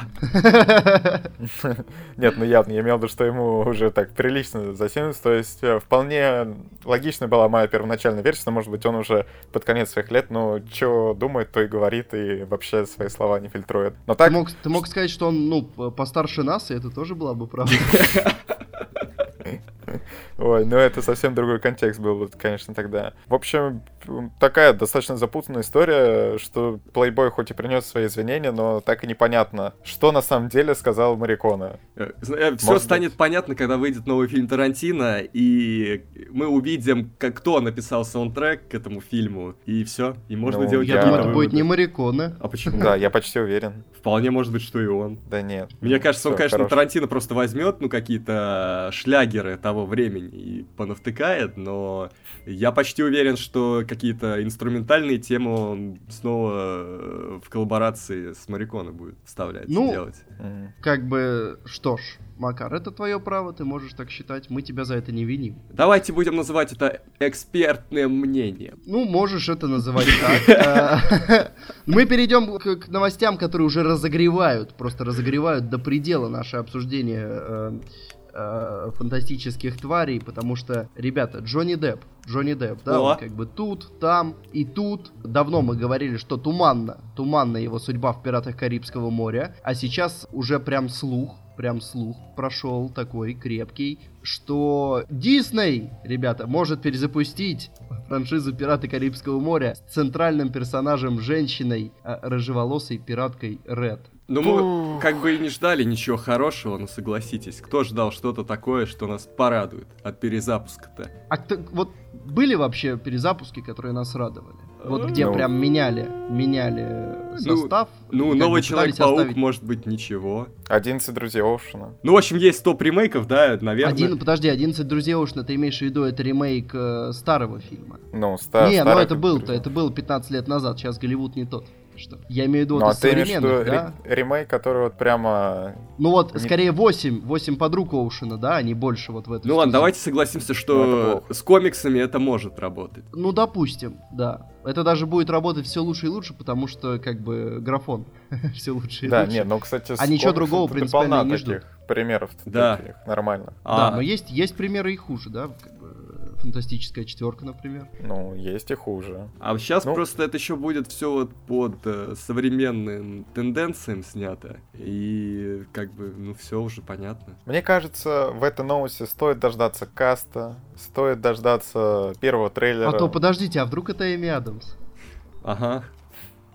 Speaker 1: 70.
Speaker 3: Нет, ну явно, я имел в виду, что ему уже так прилично за 70, то есть э, вполне логично была моя первоначальная версия, но может быть он уже под конец своих лет, ну, что думает, то и говорит, и вообще свои слова не фильтрует. Но
Speaker 1: Ты
Speaker 3: так,
Speaker 1: мог, ты мог сказать, что он, ну, постарше нас, и это тоже была бы правда.
Speaker 3: ой, ну это совсем другой контекст был, конечно, тогда. В общем, такая достаточно запутанная история, что Плейбой хоть и принес свои извинения, но так и непонятно, что на самом деле сказал Марикона.
Speaker 2: Все
Speaker 3: Может
Speaker 2: станет
Speaker 3: быть.
Speaker 2: понятно, когда выйдет новый фильм Тарантино, и мы увидим, как кто написал саундтрек к этому фильму, и все. И можно
Speaker 3: Ну,
Speaker 2: делать
Speaker 1: Я это будет не Мариконе.
Speaker 2: А почему?
Speaker 3: Да, я почти уверен.
Speaker 2: Вполне может быть, что и он.
Speaker 3: Да нет.
Speaker 2: Мне кажется, он, конечно. Тарантино просто возьмет, ну, какие-то шлягеры того времени и понавтыкает, но я почти уверен, что какие-то инструментальные темы он снова э, в коллаборации с Мариконе будет вставлять,
Speaker 1: Ну,
Speaker 2: делать.
Speaker 1: Как бы, что ж, Макар, это твое право, ты можешь так считать, мы тебя за это не виним.
Speaker 2: Давайте будем называть это экспертным мнением.
Speaker 1: Ну, можешь это называть так. Э, Мы перейдем к к новостям, которые уже разогревают, просто разогревают до предела наше обсуждение э, э, фантастических тварей, потому что, ребята, Джонни Депп, Джонни Депп, да,
Speaker 2: О.
Speaker 1: он как бы тут, там и тут. Давно мы говорили, что туманно, туманна его судьба в «Пиратах Карибского моря», а сейчас уже прям слух, прям слух прошел такой крепкий, что Дисней, ребята, может перезапустить франшизу «Пираты Карибского моря» с центральным персонажем женщиной, а, рыжеволосой пираткой Ред.
Speaker 2: Ну, мы как бы и не ждали ничего хорошего, но согласитесь, кто ждал что-то такое, что нас порадует от перезапуска-то?
Speaker 1: А кто- вот были вообще перезапуски, которые нас радовали? Вот где
Speaker 3: Ну.
Speaker 1: прям меняли, меняли
Speaker 2: Ну,
Speaker 1: состав.
Speaker 2: Ну,
Speaker 1: как
Speaker 2: новый Человек-паук,
Speaker 1: оставить-
Speaker 2: может быть, ничего.
Speaker 3: 11 друзей Оушена.
Speaker 2: Ну, в общем, есть топ ремейков, да, наверное.
Speaker 1: Один, подожди, 11 друзей Оушена, ты имеешь в виду, это ремейк э, старого фильма?
Speaker 3: Ну, ста-
Speaker 1: не, ну это был-то, это было 15 лет назад, сейчас Голливуд не тот. Что? Я имею в виду
Speaker 3: Ну,
Speaker 1: вот
Speaker 3: а ты имеешь ре-
Speaker 1: да?
Speaker 3: ремейк, который вот прямо...
Speaker 1: Ну вот,
Speaker 3: Не-
Speaker 1: скорее 8, 8 подруг Оушена, да, а не больше вот в этом.
Speaker 2: Ну ладно, давайте согласимся,
Speaker 3: Ну,
Speaker 2: что с комиксами это может работать.
Speaker 1: Ну, допустим, да. Это даже будет работать все лучше и лучше, потому что, как бы, графон все лучше и
Speaker 3: Да,
Speaker 1: лучше.
Speaker 3: нет, ну, кстати, с
Speaker 1: А ничего другого принципиально
Speaker 3: полна
Speaker 1: не
Speaker 3: таких примеров.
Speaker 2: Да.
Speaker 3: нормально.
Speaker 1: Да,
Speaker 2: А,
Speaker 1: но есть, есть примеры и хуже, да, как бы, фантастическая четверка, например.
Speaker 3: Ну, есть и хуже.
Speaker 2: а сейчас
Speaker 3: Ну.
Speaker 2: просто это еще будет все вот под э, современным тенденциям снято. И как бы, ну все уже понятно.
Speaker 3: Мне кажется, в этой новости стоит дождаться каста, стоит дождаться первого трейлера.
Speaker 1: А то подождите, а вдруг это Эми Адамс?
Speaker 2: Ага.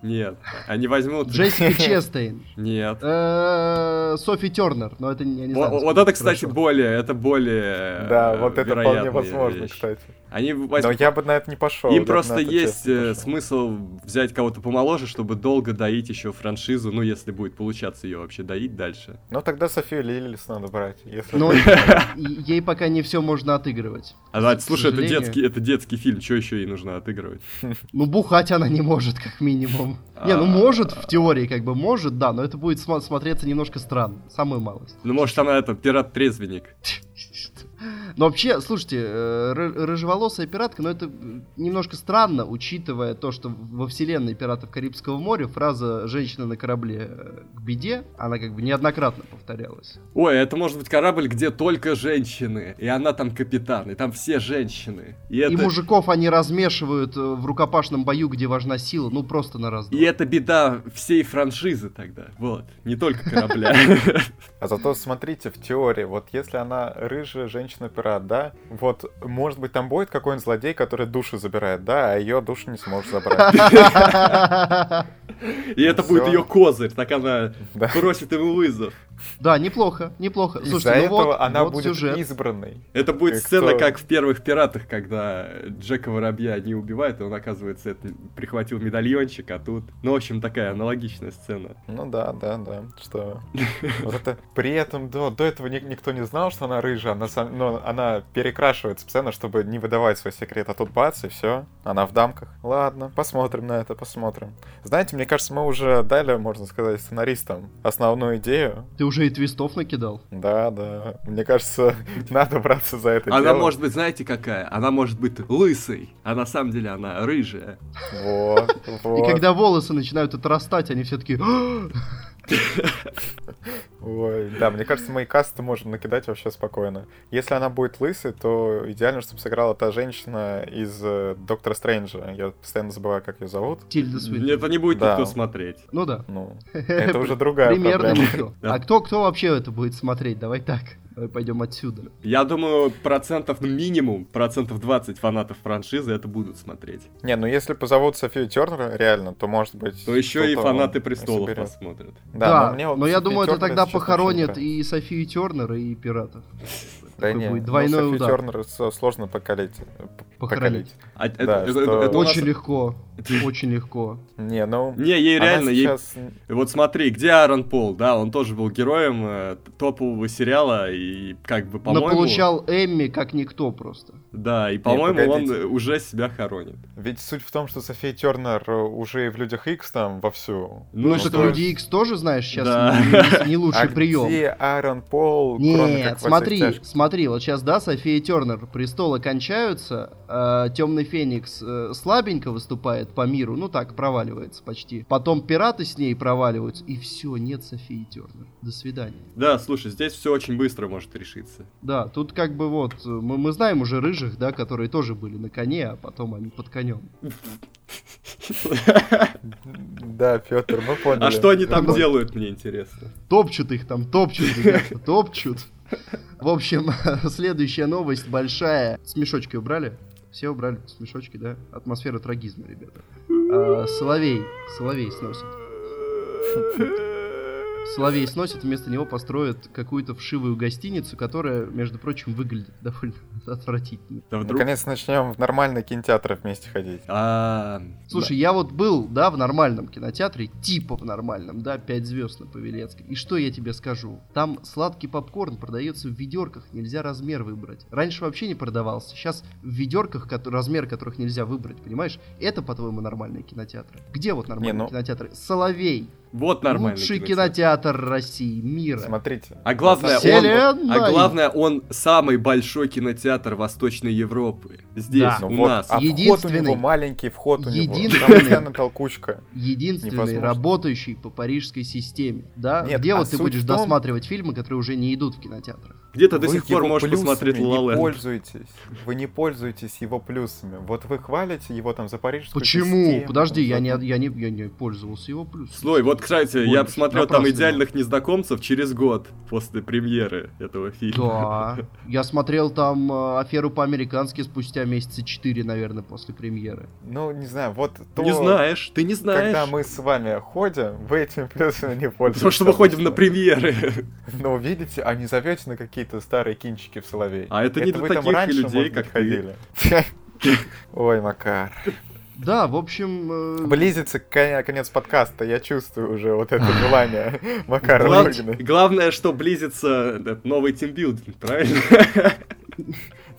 Speaker 2: Нет, они возьмут...
Speaker 1: Джессика Честейн.
Speaker 2: Нет.
Speaker 1: Э, Софи Тернер, но это не, я не
Speaker 2: Во-
Speaker 1: знаю.
Speaker 2: Вот, это, кстати, более, это более
Speaker 3: Да,
Speaker 2: э,
Speaker 3: вот это вполне
Speaker 2: вероятная
Speaker 3: возможно, кстати.
Speaker 2: Они
Speaker 3: Но я бы на это не пошел.
Speaker 2: Им просто есть э, смысл взять кого-то помоложе, чтобы долго доить еще франшизу, ну, если будет получаться ее вообще доить дальше.
Speaker 3: Ну тогда Софию Лилис надо брать. Если...
Speaker 1: Но ей пока не все можно отыгрывать.
Speaker 2: А, да, слушай, это детский, это детский фильм, что еще ей нужно отыгрывать?
Speaker 1: Ну, бухать она не может, как минимум. Не, ну
Speaker 2: А.
Speaker 1: может, в теории, как бы может, да, но это будет смотреться немножко странно. Самую малость.
Speaker 2: Ну, может, она это, пират-трезвенник.
Speaker 1: Но вообще, слушайте, э, ры- рыжеволосая пиратка, но это немножко странно, учитывая то, что во вселенной пиратов Карибского моря фраза «женщина на корабле э, к беде», она как бы неоднократно повторялась.
Speaker 2: Ой, это может быть корабль, где только женщины, и она там капитан, и там все женщины. И
Speaker 1: И
Speaker 2: это,
Speaker 1: мужиков они размешивают э, в рукопашном бою, где важна сила, ну просто на раз
Speaker 2: и это беда всей франшизы тогда. Вот, не только корабля.
Speaker 3: А зато смотрите, в теории, вот если она рыжая женщина-пират, да, вот, может быть, там будет какой-нибудь злодей, который души забирает, да, а ее душу не сможет забрать.
Speaker 2: И это будет ее козырь, так она бросит ему вызов.
Speaker 1: Да, неплохо, неплохо.
Speaker 3: Из-за
Speaker 1: Слушайте, ну
Speaker 3: этого
Speaker 1: вот,
Speaker 3: она
Speaker 1: вот
Speaker 3: будет
Speaker 1: сюжет.
Speaker 3: избранной.
Speaker 2: Это будет
Speaker 3: И
Speaker 2: сцена,
Speaker 3: кто-
Speaker 2: как в первых пиратах, когда Джека Воробья не убивают, и он, оказывается, это, прихватил медальончик, а тут... Ну, в общем, такая аналогичная сцена.
Speaker 3: Ну да, да, да, что... Вот это... При этом до, до этого ни- никто не знал, что она рыжая, она сам- но она перекрашивает сцену, чтобы не выдавать свой секрет, а тут бац, и все, она в дамках. Ладно, посмотрим на это, посмотрим. Знаете, мне кажется, мы уже дали, можно сказать, сценаристам основную идею.
Speaker 1: Ты уже и твистов накидал.
Speaker 3: Да, да. Мне кажется, надо браться за это
Speaker 2: Она
Speaker 3: дело.
Speaker 2: может быть, знаете какая? Она может быть лысой, а на самом деле она рыжая.
Speaker 3: Вот,
Speaker 1: И когда волосы начинают отрастать, они все таки
Speaker 3: Ой, да, мне кажется, мои касты можно накидать вообще спокойно. Если она будет лысой, то идеально, чтобы сыграла та женщина из э, Доктора Стрэнджа. Я постоянно забываю, как ее зовут.
Speaker 1: Тильда Свинтон.
Speaker 2: Это не будет
Speaker 3: Да.
Speaker 2: никто смотреть.
Speaker 1: Ну да.
Speaker 3: Ну, это уже другая
Speaker 1: Примерно никто. А кто, кто вообще это будет смотреть? Давай так. Давай пойдем отсюда.
Speaker 2: Я думаю, процентов минимум, процентов 20 фанатов франшизы это будут смотреть.
Speaker 3: Не, ну если позовут Софию Тернер, реально, то может быть...
Speaker 2: То еще и фанаты престолов
Speaker 3: соберет.
Speaker 2: посмотрят.
Speaker 3: Да, но, мне вот
Speaker 1: но я думаю, это тогда похоронит и Софию Тернер, и пиратов.
Speaker 3: Да не,
Speaker 1: будет
Speaker 3: ну,
Speaker 1: двойной
Speaker 3: Софию
Speaker 1: удар.
Speaker 3: Тернер сложно покалить. э, п-
Speaker 1: Похоронить.
Speaker 2: А это-
Speaker 3: Да,
Speaker 2: это-
Speaker 3: что-
Speaker 2: это нас-
Speaker 1: Очень легко. Очень легко.
Speaker 3: Не, ну...
Speaker 2: Не, ей реально, ей
Speaker 3: сейчас...
Speaker 2: Вот смотри, где Аарон Пол, да, он тоже был героем э, топового сериала, и как бы,
Speaker 1: Но
Speaker 2: по-моему...
Speaker 1: получал Эмми как никто просто.
Speaker 2: Да, и, по-моему, он уже себя хоронит.
Speaker 3: Ведь суть в том, что София Тернер э, уже в Людях Икс там вовсю.
Speaker 1: Ну,
Speaker 2: что-
Speaker 1: так Люди Икс тоже, знаешь, сейчас
Speaker 2: Да.
Speaker 1: не, не лучший
Speaker 3: а
Speaker 1: прием.
Speaker 3: где Аарон Пол, кроме
Speaker 1: Нет, смотри,
Speaker 3: тяжких?
Speaker 1: Смотри, вот сейчас, да, София Тернер, престолы кончаются, Темный Феникс э, слабенько выступает по миру, ну так, проваливается почти. Потом пираты с ней проваливаются, и все, нет Софии Тернер. До свидания.
Speaker 2: Да, слушай, здесь все очень быстро может решиться.
Speaker 1: Да, тут как бы вот, э, мы, мы знаем уже рыжих, да, которые тоже были на коне, а потом они под конем.
Speaker 3: Да, Петр, мы поняли.
Speaker 2: А что они там делают, мне интересно.
Speaker 1: Топчут их там, топчут, топчут. В общем, следующая новость большая. С мешочкой убрали? Все убрали с мешочки, да? Атмосфера трагизма, ребята. А, Соловей, Соловей сносит. Соловей сносит, вместо него построят какую-то вшивую гостиницу, которая, между прочим, выглядит довольно отвратительно.
Speaker 2: Да вдруг...
Speaker 3: Наконец начнем в нормальный кинотеатр вместе ходить.
Speaker 2: А,
Speaker 1: Слушай, я вот был, да, в нормальном кинотеатре, типа в нормальном, да, 5 звезд на Павелецкой. И что я тебе скажу? Там сладкий попкорн продается в ведерках, нельзя размер выбрать. Раньше вообще не продавался. Сейчас в ведерках, размер которых нельзя выбрать, понимаешь? Это, по-твоему, нормальные кинотеатры? Где вот нормальные
Speaker 3: ну-
Speaker 1: кинотеатры? Соловей.
Speaker 2: Вот нормальный
Speaker 1: Лучший
Speaker 2: кинотеатр.
Speaker 1: кинотеатр России, мира.
Speaker 3: Смотрите.
Speaker 2: А главное, он, а главное, он самый большой кинотеатр Восточной Европы. Здесь,
Speaker 1: Да.
Speaker 3: Ну
Speaker 2: у
Speaker 3: вот,
Speaker 2: нас.
Speaker 3: а вход у
Speaker 1: Единственный-
Speaker 3: него маленький, вход у него.
Speaker 1: единственный-
Speaker 3: Там постоянно толкучка.
Speaker 1: Единственный
Speaker 3: Невозможно.
Speaker 1: работающий по парижской системе, да?
Speaker 3: Нет,
Speaker 1: Где
Speaker 3: а
Speaker 1: вот ты будешь
Speaker 3: том-
Speaker 1: досматривать фильмы, которые уже не идут в кинотеатрах?
Speaker 2: Где-то до сих пор можешь
Speaker 3: плюсами
Speaker 2: посмотреть
Speaker 3: не пользуетесь. Вы не пользуетесь его плюсами. Вот вы хвалите его там за парижскую
Speaker 1: Почему?
Speaker 3: систему,
Speaker 1: Подожди, я не, я, не, я не пользовался его плюсом.
Speaker 2: Слой, вот, кстати, я
Speaker 1: Ой,
Speaker 2: посмотрел там идеальных незнакомцев через год после премьеры этого фильма.
Speaker 1: Да. Я смотрел там э, аферу по-американски спустя месяца 4, наверное, после премьеры.
Speaker 3: Ну, не знаю, вот то...
Speaker 2: Не знаешь, ты не знаешь.
Speaker 3: Когда мы с вами ходим, вы этими плюсами не пользуетесь.
Speaker 2: Потому что мы ходим на премьеры.
Speaker 3: Ну, видите, а не зовете на какие-то старые кинчики в Соловей.
Speaker 2: А это не для
Speaker 3: вы там
Speaker 2: таких
Speaker 3: раньше,
Speaker 2: людей,
Speaker 3: может быть,
Speaker 2: как
Speaker 3: ходили. Ой, Макар.
Speaker 1: Да, в общем... э,
Speaker 3: Близится конец подкаста, я чувствую уже вот это желание Макара
Speaker 2: Глав-. Главное, что близится этот новый тимбилдинг, правильно?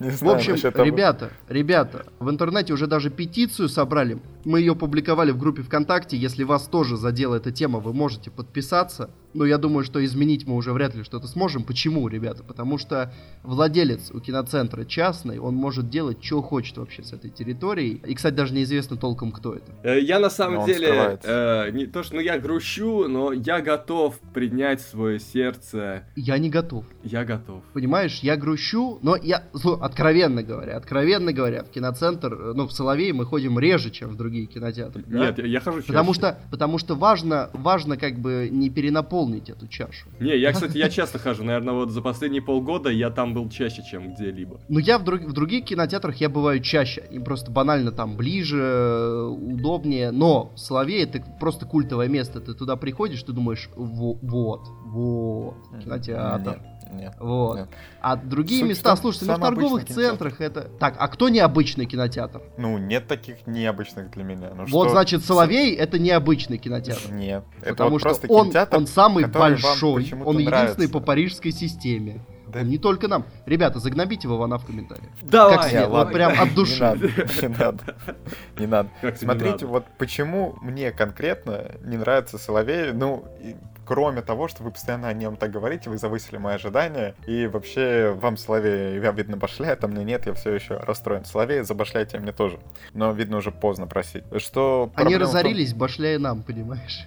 Speaker 3: Не
Speaker 1: В
Speaker 3: знаю
Speaker 1: общем,
Speaker 3: насчет того.
Speaker 1: ребята, ребята, в интернете уже даже петицию собрали. Мы ее публиковали в группе ВКонтакте. Если вас тоже задела эта тема, вы можете подписаться. Но я думаю, что изменить мы уже вряд ли что-то сможем. Почему, ребята? Потому что владелец у киноцентра частный, он может делать, что хочет вообще с этой территорией. И, кстати, даже неизвестно толком, кто это.
Speaker 2: Э, Я на
Speaker 3: Но
Speaker 2: самом
Speaker 3: он
Speaker 2: деле, э, не то что ну, я грущу, но я готов принять свое сердце.
Speaker 1: Я не готов.
Speaker 2: Я готов.
Speaker 1: Понимаешь, я грущу, но я, ну, откровенно говоря, откровенно говоря, в киноцентр, э, ну, в Соловей мы ходим реже, чем в другие кинотеатры. да?
Speaker 2: Нет, я, я хожу
Speaker 1: Потому
Speaker 2: чаще.
Speaker 1: что, потому что важно, важно как бы не перенаполнить эту чашу.
Speaker 2: Не, я, кстати, я часто хожу. Наверное, вот за последние полгода я там был чаще, чем где-либо.
Speaker 1: Но я в, друг- в других кинотеатрах я бываю чаще. Им просто банально там ближе, э, удобнее. Но Соловей это просто культовое место. Ты туда приходишь, ты думаешь, «Во- вот, вот, кинотеатр.
Speaker 3: Нет.
Speaker 1: Вот.
Speaker 3: нет.
Speaker 1: А другие
Speaker 3: Суть
Speaker 1: места, слушайте, ну в торговых
Speaker 3: кинотеатр.
Speaker 1: центрах это... Так, а кто необычный кинотеатр?
Speaker 3: Ну, нет таких необычных для меня. Ну,
Speaker 1: вот,
Speaker 3: что-
Speaker 1: значит, Соловей это необычный кинотеатр.
Speaker 3: Нет. Это
Speaker 1: Потому
Speaker 3: вот
Speaker 1: что
Speaker 3: просто
Speaker 1: он,
Speaker 3: кинотеатр,
Speaker 1: он самый большой, он единственный
Speaker 3: нравится.
Speaker 1: по парижской системе.
Speaker 3: Да
Speaker 1: Не только нам. Ребята, загнобите Вована в комментариях.
Speaker 2: Давай!
Speaker 1: Как себе?
Speaker 3: Не,
Speaker 1: Вот
Speaker 3: ладно,
Speaker 1: прям от
Speaker 3: Не
Speaker 1: души.
Speaker 3: надо, не надо, не надо.
Speaker 2: Как тебе
Speaker 3: Смотрите,
Speaker 2: надо?
Speaker 3: вот почему мне конкретно не нравится Соловей, ну, кроме того, что вы постоянно о нем так говорите, вы завысили мои ожидания, и вообще вам Соловей, я, видно, башляет, а мне нет, я все еще расстроен. Соловей, забашляйте мне тоже. Но, видно, уже поздно просить. Что
Speaker 1: Они
Speaker 3: в том-
Speaker 1: разорились, башляя нам, понимаешь?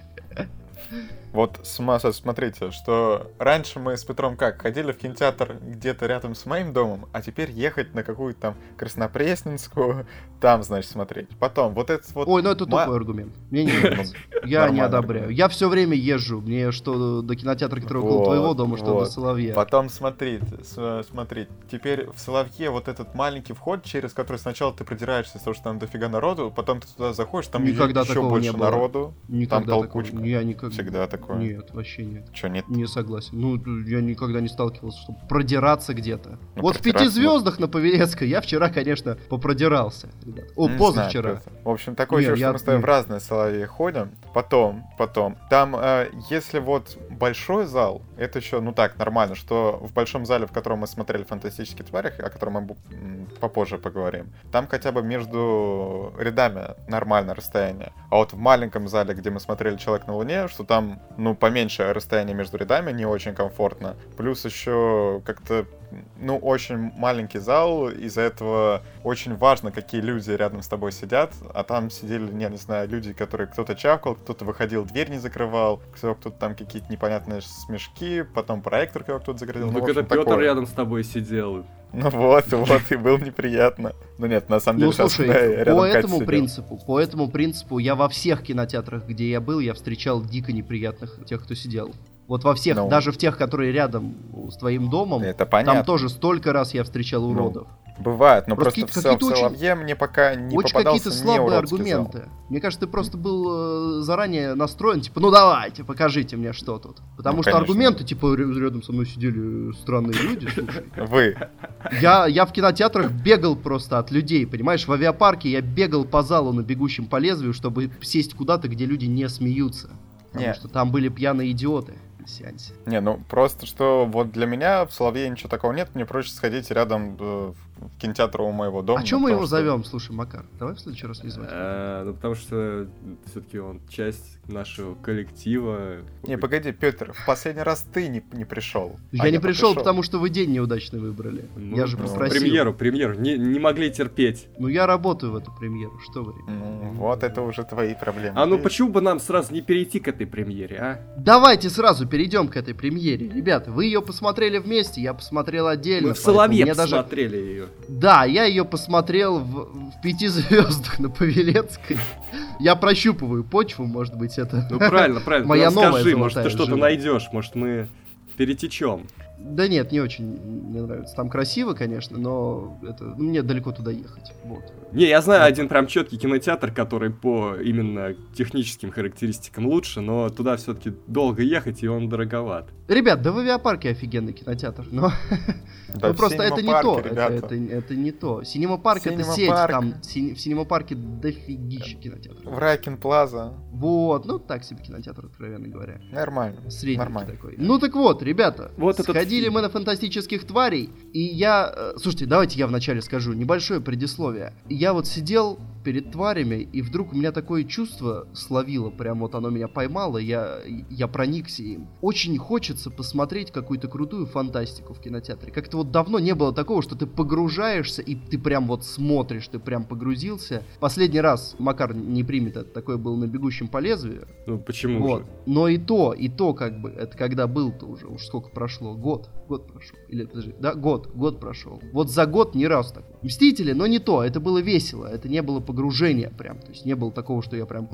Speaker 3: Вот смотрите, что раньше мы с Петром как, ходили в кинотеатр где-то рядом с моим домом, а теперь ехать на какую-то там Краснопресненскую, там, значит, смотреть. Потом, вот этот вот...
Speaker 1: Ой, ну это
Speaker 3: ма-
Speaker 1: тупой аргумент. Мне не нравится. Я не одобряю. Я все время езжу. Мне что до кинотеатра, который около твоего дома, что до. Соловья.
Speaker 3: Потом смотрите, смотрите, теперь в Соловье вот этот маленький вход, через который сначала ты продираешься, потому что там дофига народу, потом ты туда заходишь, там еще больше народу,
Speaker 1: Никогда
Speaker 3: там толкучка.
Speaker 1: Я никогда...
Speaker 3: всегда такое.
Speaker 1: Нет, вообще нет.
Speaker 3: Че, нет?
Speaker 1: Не согласен. Ну, я никогда не сталкивался, чтобы продираться где-то.
Speaker 3: Ну,
Speaker 1: вот в пяти звездах на Павелецкой я вчера, конечно, попродирался. ребят. О,
Speaker 3: Не
Speaker 1: позавчера.
Speaker 3: знаю. В общем, такое
Speaker 1: Не,
Speaker 3: ощущение,
Speaker 1: я-
Speaker 3: что мы с тобой в разные соловьи ходим. Потом, потом. Там, э, если вот большой зал, это еще, ну так, нормально, что в большом зале, в котором мы смотрели «Фантастические твари», о котором мы попозже поговорим, там хотя бы между рядами нормальное расстояние. А вот в маленьком зале, где мы смотрели «Человек на Луне», что там, ну, поменьше расстояние между рядами, не очень комфортно. Плюс еще как-то ну, очень маленький зал, из-за этого очень важно, какие люди рядом с тобой сидят, а там сидели, не, не знаю, люди, которые кто-то чавкал, кто-то выходил, дверь не закрывал, кто- кто-то там какие-то непонятные смешки, потом проектор кто-то загорел.
Speaker 2: Ну, это
Speaker 3: общем,
Speaker 2: Петр
Speaker 3: такое.
Speaker 2: рядом с тобой сидел.
Speaker 3: Ну вот, вот, и было неприятно. Ну нет, на самом деле
Speaker 1: Ну,
Speaker 3: сейчас
Speaker 1: слушай,
Speaker 3: рядом
Speaker 1: по этому принципу, по этому принципу я во всех кинотеатрах, где я был, я встречал дико неприятных тех, кто сидел. Вот во всех,
Speaker 3: Ну.
Speaker 1: даже в тех, которые рядом с твоим домом,
Speaker 3: Это понятно.
Speaker 1: там тоже столько раз я встречал
Speaker 3: Ну,
Speaker 1: уродов.
Speaker 3: Бывает, но
Speaker 1: Просто
Speaker 3: просто, в,
Speaker 1: какие-то
Speaker 3: в
Speaker 1: очень-
Speaker 3: Соловье мне пока не
Speaker 1: Очень
Speaker 3: попадался
Speaker 1: какие-то слабые
Speaker 3: уродский зал.
Speaker 1: аргументы. Мне кажется, ты просто был э, заранее настроен, типа, ну давайте, покажите мне, что тут. Потому
Speaker 3: Ну,
Speaker 1: что
Speaker 3: конечно.
Speaker 1: аргументы, типа, ря- рядом со мной сидели странные люди, слушай.
Speaker 3: Вы.
Speaker 1: Я, я в кинотеатрах бегал просто от людей, понимаешь? В авиапарке я бегал по залу на бегущем по лезвию, чтобы сесть куда-то, где люди не смеются. Потому
Speaker 3: Не.
Speaker 1: что там были пьяные идиоты на сеансе.
Speaker 3: Не, ну просто что вот для меня в Соловье ничего такого нет, мне проще сходить рядом э, в кинотеатр у моего дома.
Speaker 1: а что
Speaker 3: ну,
Speaker 1: мы его
Speaker 3: что-
Speaker 1: зовем? Слушай, Макар, давай в следующий раз не звать.
Speaker 2: Э, Ну, потому что все-таки он часть нашего коллектива.
Speaker 3: Не, погоди, Петр, в последний раз ты не, не пришел.
Speaker 1: Я не пришел, потому что вы день неудачно выбрали.
Speaker 2: Ну,
Speaker 1: я же попросил.
Speaker 2: Премьеру, премьеру. Не, не могли терпеть.
Speaker 1: Ну я работаю в эту премьеру, что вы.
Speaker 3: Ну, вот это уже твои проблемы.
Speaker 2: А ну почему бы нам сразу не перейти к этой премьере, а?
Speaker 1: Давайте сразу перейдем к этой премьере. Ребята, вы ее посмотрели вместе, я посмотрел отдельно.
Speaker 2: Мы в Соловье
Speaker 1: мне даже
Speaker 2: посмотрели ее.
Speaker 1: Да, я ее посмотрел в, в пяти звездах на Павелецкой. Я прощупываю почву, может быть, это.
Speaker 2: Ну правильно, правильно.
Speaker 1: Моя новая
Speaker 2: скажи, может ты что-то найдешь, может мы перетечем.
Speaker 1: Да нет, не очень мне нравится. Там красиво, конечно, но это ну, мне далеко туда ехать. Вот.
Speaker 2: Не, я знаю
Speaker 1: Вот.
Speaker 2: один прям четкий кинотеатр, который по именно техническим характеристикам лучше, но туда все-таки долго ехать, и он дороговат.
Speaker 1: Ребят, да в авиапарке офигенный кинотеатр, но
Speaker 3: Да,
Speaker 1: ну, просто это не то. Это,
Speaker 3: ребята.
Speaker 1: это, это не то. Синема парк это сеть, там сини- в Синема парке дофигища кинотеатров.
Speaker 3: В Райкин Плаза.
Speaker 1: Вот, ну так себе кинотеатр, откровенно говоря.
Speaker 3: Нормально.
Speaker 1: Средний
Speaker 3: Нормально.
Speaker 1: такой. Ну так вот, ребята,
Speaker 2: Вот
Speaker 1: сходили мы на фантастических тварей, и я... э, Слушайте, давайте я вначале скажу небольшое предисловие. Я вот сидел перед тварями, и вдруг у меня такое чувство словило, прям вот оно меня поймало, я, я проникся им. Очень хочется посмотреть какую-то крутую фантастику в кинотеатре. Как-то вот давно не было такого, что ты погружаешься, и ты прям вот смотришь, ты прям погрузился. Последний раз Макар не примет это, такое было на «Бегущем по лезвию».
Speaker 2: Ну почему
Speaker 1: Вот.
Speaker 2: же?
Speaker 1: Но и то, и то, как бы, это когда был-то уже, уж сколько прошло, год, год прошел. Или, подожди, да, год, год прошел. Вот за год ни разу так. Мстители, но не то, это было весело, это не было погружения прям, то есть не было такого, что я прям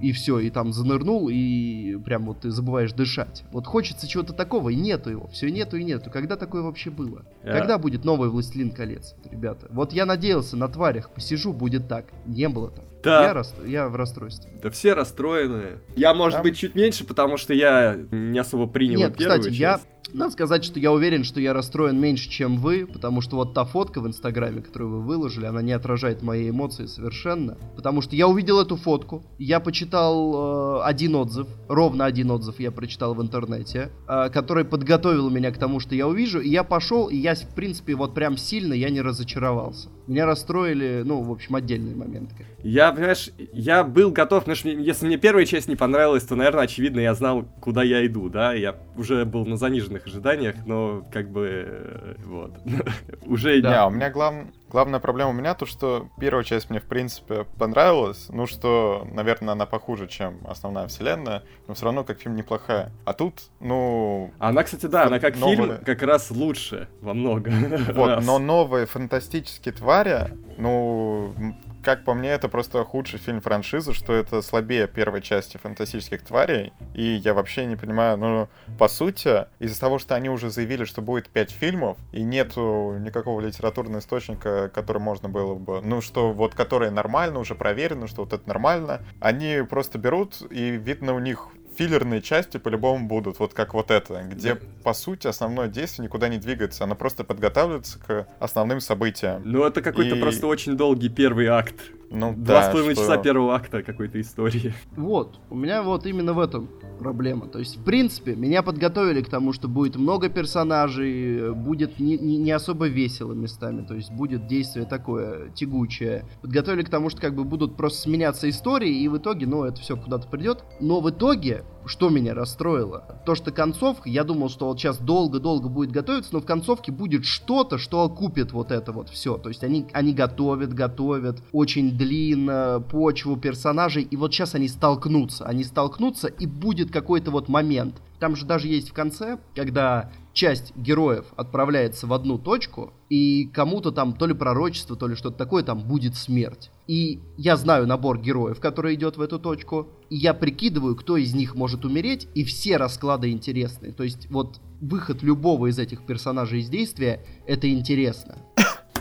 Speaker 1: и все, и там занырнул, и прям вот ты забываешь дышать. Вот хочется чего-то такого, и нету его, все нету и нету. Когда такое вообще было?
Speaker 2: Я-
Speaker 1: Когда будет новый «Властелин колец», ребята? Вот я надеялся, на тварях посижу, будет так. Не было так.
Speaker 2: Да.
Speaker 1: Я, рас- я в расстройстве.
Speaker 2: Да все расстроены. Я, может
Speaker 3: Там-
Speaker 2: быть, чуть меньше, потому что я не особо принял
Speaker 1: Нет,
Speaker 2: первую
Speaker 1: кстати, я,
Speaker 2: часть.
Speaker 1: Надо сказать, что я уверен, что я расстроен меньше, чем вы, потому что вот та фотка в Инстаграме, которую вы выложили, она не отражает мои эмоции совершенно. Потому что я увидел эту фотку, я почитал э, один отзыв, ровно один отзыв я прочитал в интернете, э, который подготовил меня к тому, что я увижу, и я пошел, и я, в принципе, вот прям сильно я не разочаровался. Меня расстроили, ну, в общем, отдельные моменты.
Speaker 2: Я, понимаешь, я был готов, потому что если мне первая часть не понравилась, то, наверное, очевидно, я знал, куда я иду, да, я уже был на заниженных ожиданиях, но как бы, э, вот, уже...
Speaker 3: Да, у меня глав... главная проблема у меня то, что первая часть мне, в принципе, понравилась, ну, что, наверное, она похуже, чем основная вселенная, но все равно как фильм неплохая. А тут, ну...
Speaker 2: Она, кстати, да, она как новые... фильм как раз лучше во многом.
Speaker 3: Вот, но новые фантастические твари, ну, как по мне, это просто худший фильм франшизы, что это слабее первой части «Фантастических тварей». И я вообще не понимаю, ну, по сути, из-за того, что они уже заявили, что будет пять фильмов, и нету никакого литературного источника, который можно было бы, ну, что вот, которые нормально, уже проверено, что вот это нормально, они просто берут, и видно у них филлерные части по-любому будут, вот как вот это, где, по сути, основное действие никуда не двигается, оно просто подготавливается к основным событиям.
Speaker 2: Ну, это какой-то и... просто очень долгий первый акт. Ну, Два да, с половиной что... часа первого акта какой-то истории.
Speaker 1: Вот, у меня вот именно в этом проблема. То есть, в принципе, меня подготовили к тому, что будет много персонажей, будет не, не, не особо весело местами, то есть будет действие такое тягучее. Подготовили к тому, что как бы будут просто сменяться истории, и в итоге, ну, это все куда-то придет. Но в итоге что меня расстроило? То, что концовка, я думал, что вот сейчас долго-долго будет готовиться, но в концовке будет что-то, что окупит вот это вот все. То есть они, они готовят, готовят очень длинно почву персонажей, и вот сейчас они столкнутся. Они столкнутся, и будет какой-то вот момент. Там же даже есть в конце, когда часть героев отправляется в одну точку, и кому-то там то ли пророчество, то ли что-то такое, там будет смерть. И я знаю набор героев, который идет в эту точку, и я прикидываю, кто из них может умереть, и все расклады интересны. То есть вот выход любого из этих персонажей из действия, это интересно.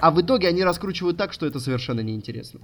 Speaker 1: А в итоге они раскручивают так, что это совершенно неинтересно.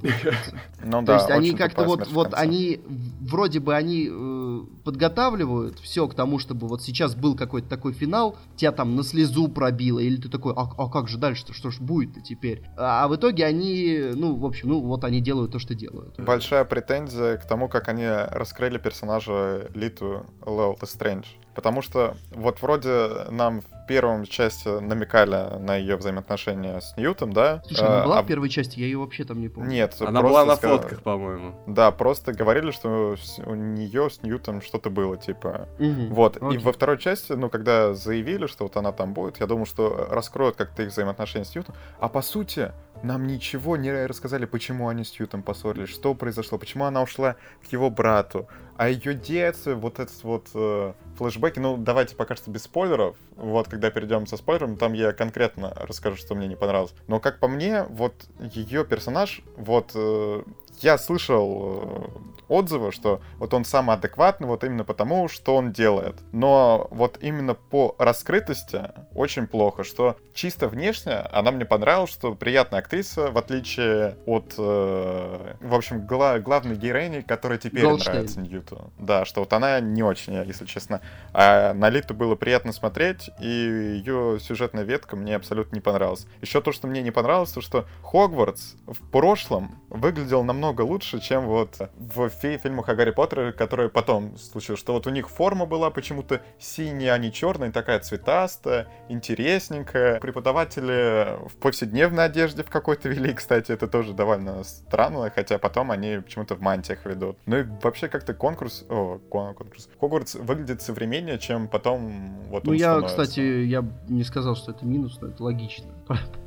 Speaker 1: Ну да. То есть они как-то вот, вот они, вроде бы они э, подготавливают все к тому, чтобы вот сейчас был какой-то такой финал, тебя там на слезу пробило, или ты такой, а, а как же дальше-то, что ж будет-то теперь? А, а в итоге они, ну, в общем, ну, вот они делают то, что делают.
Speaker 3: Большая претензия к тому, как они раскрыли персонажа Литу Лео Стрэндж. Потому что вот вроде нам в первом части намекали на ее взаимоотношения с Ньютом, да?
Speaker 1: Слушай, она была а... в первой части, я ее вообще там не помню.
Speaker 3: Нет,
Speaker 2: она была на сказали... фотках, по-моему.
Speaker 3: Да, просто говорили, что у нее с Ньютом что-то было, типа. Угу. Вот. Окей. И во второй части, ну, когда заявили, что вот она там будет, я думал, что раскроют как-то их взаимоотношения с Ньютом. А по сути, нам ничего не рассказали, почему они с Ньютом поссорились, что произошло, почему она ушла к его брату. А ее детство, вот этот вот э, флешбеки, ну давайте пока что без спойлеров. Вот когда перейдем со спойлерами, там я конкретно расскажу, что мне не понравилось. Но как по мне, вот ее персонаж, вот э, я слышал э, отзывы, что вот он самый адекватный вот именно потому, что он делает. Но вот именно по раскрытости очень плохо, что чисто внешне она мне понравилась, что приятная актриса, в отличие от, э, в общем, гла- главной героини, которая теперь Голдштейн. нравится Ньюту. Да, что вот она не очень, если честно. А на Литу было приятно смотреть, и ее сюжетная ветка мне абсолютно не понравилась. Еще то, что мне не понравилось, то, что Хогвартс в прошлом выглядел намного лучше, чем вот в фи фильмах о Гарри Поттере, которые потом случилось, что вот у них форма была почему-то синяя, а не черная, такая цветастая, интересненькая. Преподаватели в повседневной одежде в какой-то вели, кстати, это тоже довольно странно, хотя потом они почему-то в мантиях ведут. Ну и вообще как-то конкурс, о, конкурс, Хогвартс выглядит современнее, чем потом вот
Speaker 1: Ну я, становится. кстати, я не сказал, что это минус, но это логично.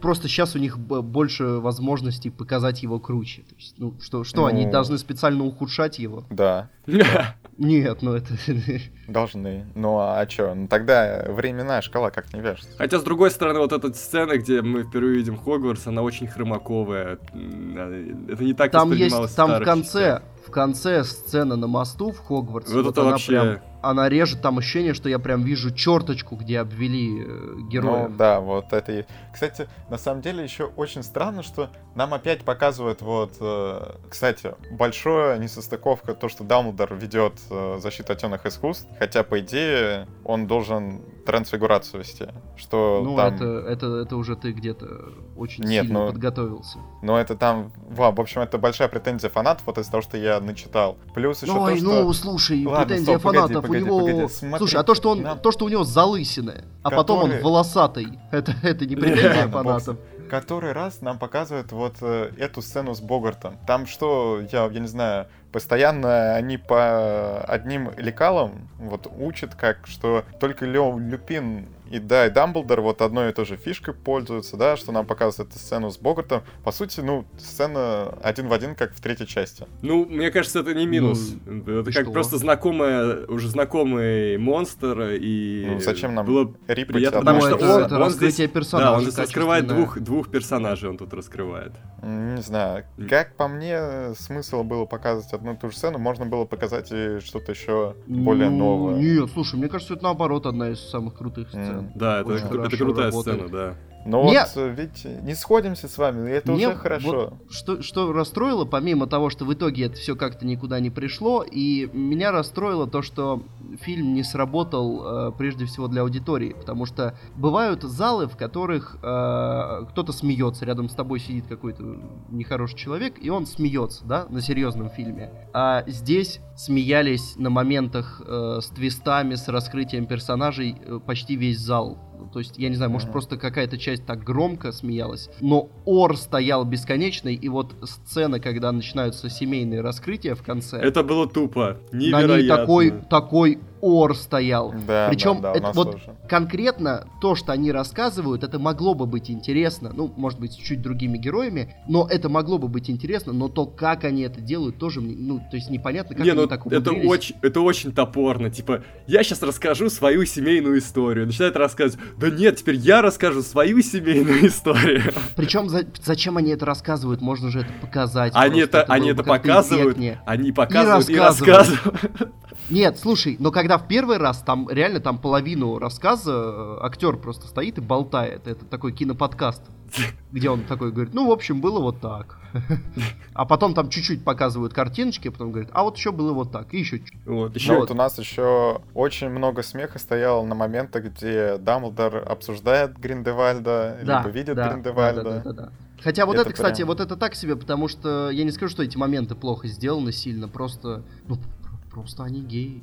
Speaker 1: Просто сейчас у них больше возможностей показать его круче. То есть, ну, что, что ну... они должны специально ухудшать его?
Speaker 3: Да.
Speaker 1: Нет, ну это...
Speaker 3: Должны. Ну а чё? Ну тогда временная шкала как не вяжется.
Speaker 2: Хотя, с другой стороны, вот эта сцена, где мы впервые видим Хогвартс, она очень хромаковая. Это не так
Speaker 1: Там есть, там в конце, в конце сцена на мосту в Хогвартсе. Вот, вот это она вообще... прям она режет, там ощущение, что я прям вижу черточку, где обвели э, героев.
Speaker 3: Ну да, вот это и... Кстати, на самом деле еще очень странно, что нам опять показывают вот... Э, кстати, большое несостыковка то, что Дамблдор ведет э, защиту от темных искусств, хотя, по идее, он должен трансфигурацию вести. Что
Speaker 1: ну,
Speaker 3: там...
Speaker 1: это, это, это уже ты где-то очень
Speaker 3: Нет,
Speaker 1: сильно
Speaker 3: ну,
Speaker 1: подготовился.
Speaker 3: Но это там... Во, в общем, это большая претензия фанатов вот из-за того, что я начитал. Плюс еще
Speaker 1: Ой,
Speaker 3: то, что...
Speaker 1: ну, слушай,
Speaker 3: Ладно,
Speaker 1: претензия
Speaker 3: стоп, погоди,
Speaker 1: фанатов
Speaker 3: погоди,
Speaker 1: у него...
Speaker 3: погоди, смотри,
Speaker 1: слушай, а то, что он,
Speaker 3: нам-
Speaker 1: то, что у него залысины, а потом он
Speaker 3: Который-
Speaker 1: волосатый, это, это не претензия фанатов.
Speaker 3: Который раз нам показывают вот э, эту сцену с Богартом. Там что, я, я не знаю, постоянно они по одним лекалам вот учат, как что только Лё Люпин и да, и Дамблдор вот одной и той же фишкой пользуются, да, что нам показывают эту сцену с Богартом. По сути, ну, сцена один в один, как в третьей части.
Speaker 2: Ну, мне кажется, это не минус. это
Speaker 1: и
Speaker 2: как
Speaker 1: что?
Speaker 2: просто знакомая, уже знакомый монстр, и...
Speaker 3: Ну, зачем нам
Speaker 2: было
Speaker 3: Рипать
Speaker 2: приятно, потому
Speaker 1: Ну,
Speaker 2: что
Speaker 1: это,
Speaker 2: он,
Speaker 1: это
Speaker 2: он
Speaker 1: раскрытие
Speaker 2: здесь,
Speaker 1: персонажа.
Speaker 2: да, он здесь раскрывает двух, двух персонажей, он тут раскрывает.
Speaker 3: Не знаю. Как по мне, смысл было показывать одну и ту же сцену, можно было показать и что-то еще более
Speaker 1: Ну,
Speaker 3: новое.
Speaker 1: Нет, слушай, мне кажется, это наоборот одна из самых крутых сцен.
Speaker 2: Да, это, это крутая
Speaker 1: работает.
Speaker 2: сцена, да.
Speaker 3: Но
Speaker 1: Мне-
Speaker 3: вот, э, ведь не сходимся с вами, и это
Speaker 1: Мне
Speaker 3: уже хорошо.
Speaker 1: вот что, что расстроило, помимо того, что в итоге это все как-то никуда не пришло, и меня расстроило то, что фильм не сработал э, прежде всего для аудитории, потому что бывают залы, в которых э, кто-то смеется, рядом с тобой сидит какой-то нехороший человек, и он смеется, да, на серьезном фильме. А здесь смеялись на моментах э, с твистами, с раскрытием персонажей э, почти весь зал. То есть, я не знаю, может, просто какая-то часть так громко смеялась, но ор стоял бесконечный, и вот сцена, когда начинаются семейные раскрытия в конце,
Speaker 2: Это было тупо,
Speaker 1: на
Speaker 2: невероятно.
Speaker 1: ней такой, такой ор стоял.
Speaker 3: Да,
Speaker 1: Причем
Speaker 3: да, да,
Speaker 1: это вот
Speaker 3: тоже.
Speaker 1: конкретно то, что они рассказывают, это могло бы быть интересно. Ну, может быть, с чуть другими героями, но это могло бы быть интересно, но то, как они это делают, тоже, мне- ну, то есть непонятно, как
Speaker 2: не,
Speaker 1: они
Speaker 2: ну
Speaker 1: так
Speaker 2: это
Speaker 1: умудрились.
Speaker 2: очень, это очень топорно. Типа, я сейчас расскажу свою семейную историю. Начинает рассказывать. Да нет, теперь я расскажу свою семейную историю.
Speaker 1: Причем за- зачем они это рассказывают? Можно же это показать.
Speaker 2: Они
Speaker 1: просто,
Speaker 2: это, они это
Speaker 1: бы как-то
Speaker 2: показывают, они показывают и
Speaker 1: рассказывают.
Speaker 2: рассказывают.
Speaker 1: Нет, слушай, но когда в первый раз там реально там половину рассказа актер просто стоит и болтает. Это такой киноподкаст, где он такой говорит, ну, в общем, было вот так. А потом там чуть-чуть показывают картиночки, а потом говорит, а вот еще было вот так, и еще чуть.
Speaker 2: Вот,
Speaker 3: Еще
Speaker 2: еще
Speaker 3: вот у нас еще очень много смеха стояло на моменты, где Дамблдор обсуждает Гриндевальда, либо видит
Speaker 1: да,
Speaker 3: Гриндевальда.
Speaker 1: да, да, да, да. Хотя вот
Speaker 3: Это
Speaker 1: это, кстати,
Speaker 3: прям-
Speaker 1: вот это так себе, потому что я не скажу, что эти моменты плохо сделаны сильно, просто, ну, просто они геи.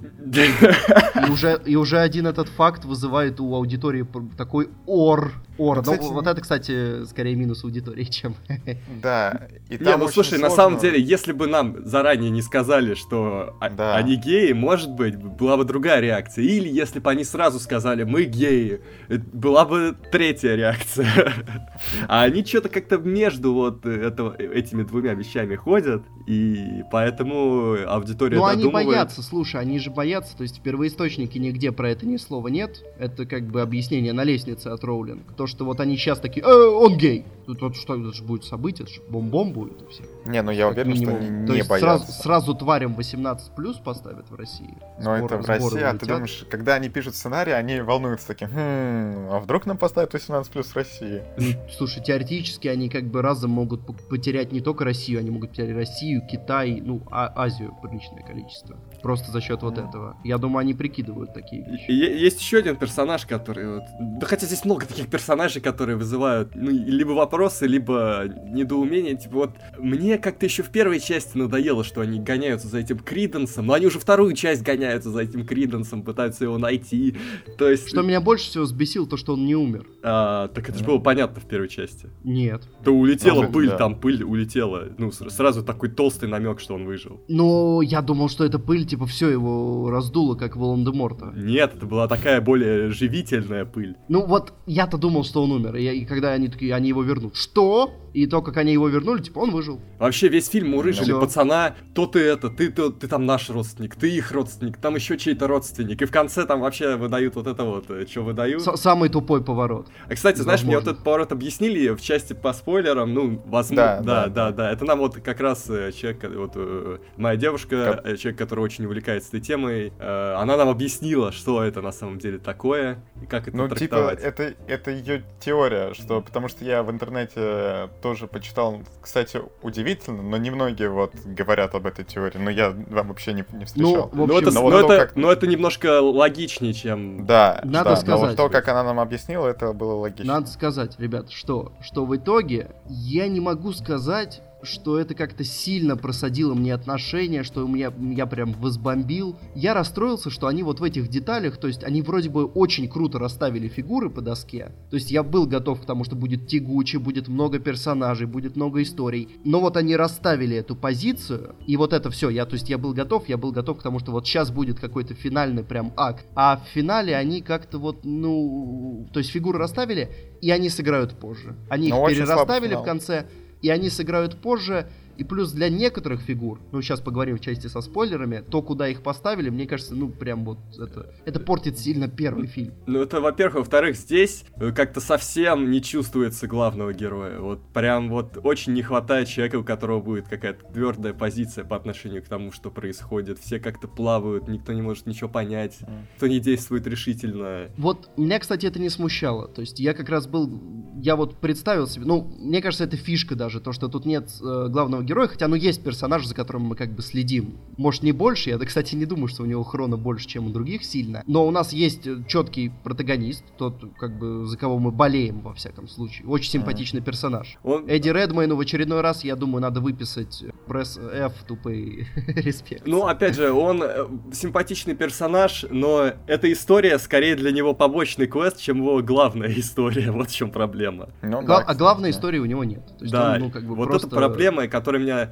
Speaker 1: И уже, и уже один этот факт вызывает у аудитории такой ор. Ор.
Speaker 3: Ну,
Speaker 1: Ну,
Speaker 3: кстати,
Speaker 1: вот
Speaker 3: не-
Speaker 1: это, кстати, скорее минус аудитории, чем...
Speaker 3: Да, и
Speaker 2: Не,
Speaker 3: там
Speaker 2: ну
Speaker 3: очень
Speaker 2: слушай, на
Speaker 3: сложно.
Speaker 2: самом деле, если бы нам заранее не сказали, что а-
Speaker 3: Да.
Speaker 2: они геи, может быть, была бы другая реакция. Или если бы они сразу сказали, мы геи, э, была бы третья реакция. А они что-то как-то между вот этого, этими двумя вещами ходят, и поэтому аудитория
Speaker 1: Ну, они боятся, слушай, они же боятся, то есть в первоисточнике нигде про это ни слова нет. Это как бы объяснение на лестнице от Роулинг. То, что вот они сейчас такие, э, он гей. Тут вот что, это же будет событие, это же бом-бом будет и все.
Speaker 3: Не, ну я
Speaker 1: Как
Speaker 3: уверен, что
Speaker 1: минимум.
Speaker 3: они
Speaker 1: То
Speaker 3: не
Speaker 1: есть
Speaker 3: боятся.
Speaker 1: Сразу, сразу тварям 18 плюс поставят в России.
Speaker 3: Но
Speaker 1: Сборы-
Speaker 3: это в России, а ты думаешь, когда они пишут сценарий, они волнуются таким, «Хм, а вдруг нам поставят 18 плюс в России?
Speaker 1: Ну, слушай, теоретически они как бы разом могут потерять не только Россию, они могут потерять Россию, Китай, ну, а Азию приличное количество. Просто за счет вот
Speaker 3: Мгм.
Speaker 1: этого. Я думаю, они прикидывают такие вещи.
Speaker 2: Есть еще один персонаж, который... вот- Да хотя здесь много таких персонажей, которые вызывают ну, либо вопросы, либо недоумение. Типа вот мне как-то еще в первой части надоело, что они гоняются за этим Криденсом, но они уже вторую часть гоняются за этим Криденсом, пытаются его найти. То есть...
Speaker 1: Что меня больше всего сбесило, то, что он не умер.
Speaker 2: а, так это же было понятно в первой части.
Speaker 1: Нет.
Speaker 2: Да улетела
Speaker 3: Ну,
Speaker 2: пыль,
Speaker 3: да.
Speaker 2: там пыль улетела. Ну, сразу такой толстый намек, что он выжил.
Speaker 1: Но я думал, что эта пыль, типа, все его раздуло, как Волан-де-Морта.
Speaker 2: Нет, это была такая более живительная пыль.
Speaker 1: Ну вот, я-то думал, что он умер. И, и когда они такие, они его вернут. Что? И то, как они его вернули, типа, он выжил.
Speaker 2: Вообще весь фильм мурыжили
Speaker 1: Всё.
Speaker 2: пацана, то ты это, ты, ты, ты там наш родственник, ты их родственник, там еще чей-то родственник. И в конце там вообще выдают вот это вот, что выдают.
Speaker 1: С- самый тупой поворот.
Speaker 2: А, кстати, знаешь, мне вот
Speaker 1: Возможно.
Speaker 2: этот поворот объяснили в части по спойлерам, ну, возможно,
Speaker 3: Да,
Speaker 2: да,
Speaker 3: да,
Speaker 2: да, да, Это нам вот как раз э, человек, э, вот э, моя девушка, э, человек, который очень увлекается этой темой, э, она нам объяснила, что это на самом деле такое и как это
Speaker 3: Ну, типа,
Speaker 2: трактовать.
Speaker 3: это, это ее еще теория, что потому что я в интернете тоже почитал, кстати, удивительно, но немногие вот говорят об этой теории, но я вам вообще не, не встречал.
Speaker 2: Ну, но, это, но, вот но, это, как... но это немножко логичнее, чем...
Speaker 3: Да, Надо да, сказать, но вот то, как она нам объяснила, это было логично.
Speaker 1: Надо сказать, ребят, что, что в итоге я не могу сказать, что это как-то сильно просадило мне отношения, что меня, я прям возбомбил. Я расстроился, что они вот в этих деталях, то есть они вроде бы очень круто расставили фигуры по доске. То есть я был готов к тому, что будет тягуче, будет много персонажей, будет много историй. Но вот они расставили эту позицию, и вот это все. Я, то есть я был готов, я был готов к тому, что вот сейчас будет какой-то финальный прям акт. А в финале они как-то вот, ну... То есть фигуры расставили, и они сыграют позже. Они Но их перераставили в конце и они сыграют позже, и плюс для некоторых фигур, ну сейчас поговорим в части со спойлерами, то, куда их поставили, мне кажется, ну прям вот это, это портит сильно первый фильм.
Speaker 2: Ну это, во-первых, во-вторых, здесь э, как-то совсем не чувствуется главного героя. Вот прям вот очень не хватает человека, у которого будет какая-то твердая позиция по отношению к тому, что происходит. Все как-то плавают, никто не может ничего понять, кто не действует решительно.
Speaker 1: Вот меня, кстати, это не смущало. То есть я как раз был, я вот представил себе, ну, мне кажется, это фишка даже, то, что тут нет э, главного герой, хотя, ну, есть персонаж, за которым мы как бы следим. Может, не больше, я, кстати, не думаю, что у него хрона больше, чем у других сильно. Но у нас есть э, четкий протагонист, тот, как бы, за кого мы болеем, во всяком случае. Очень симпатичный персонаж. Он... Эдди Редмейну в очередной раз, я думаю, надо выписать пресс F, тупый респект.
Speaker 2: Ну, опять же, он э, симпатичный персонаж, но эта история скорее для него побочный квест, чем его главная история. Вот в чем проблема.
Speaker 1: Ну, Гла- да, а главной истории у него нет.
Speaker 2: То есть да, он, ну, как бы вот просто... это проблема, которая которая меня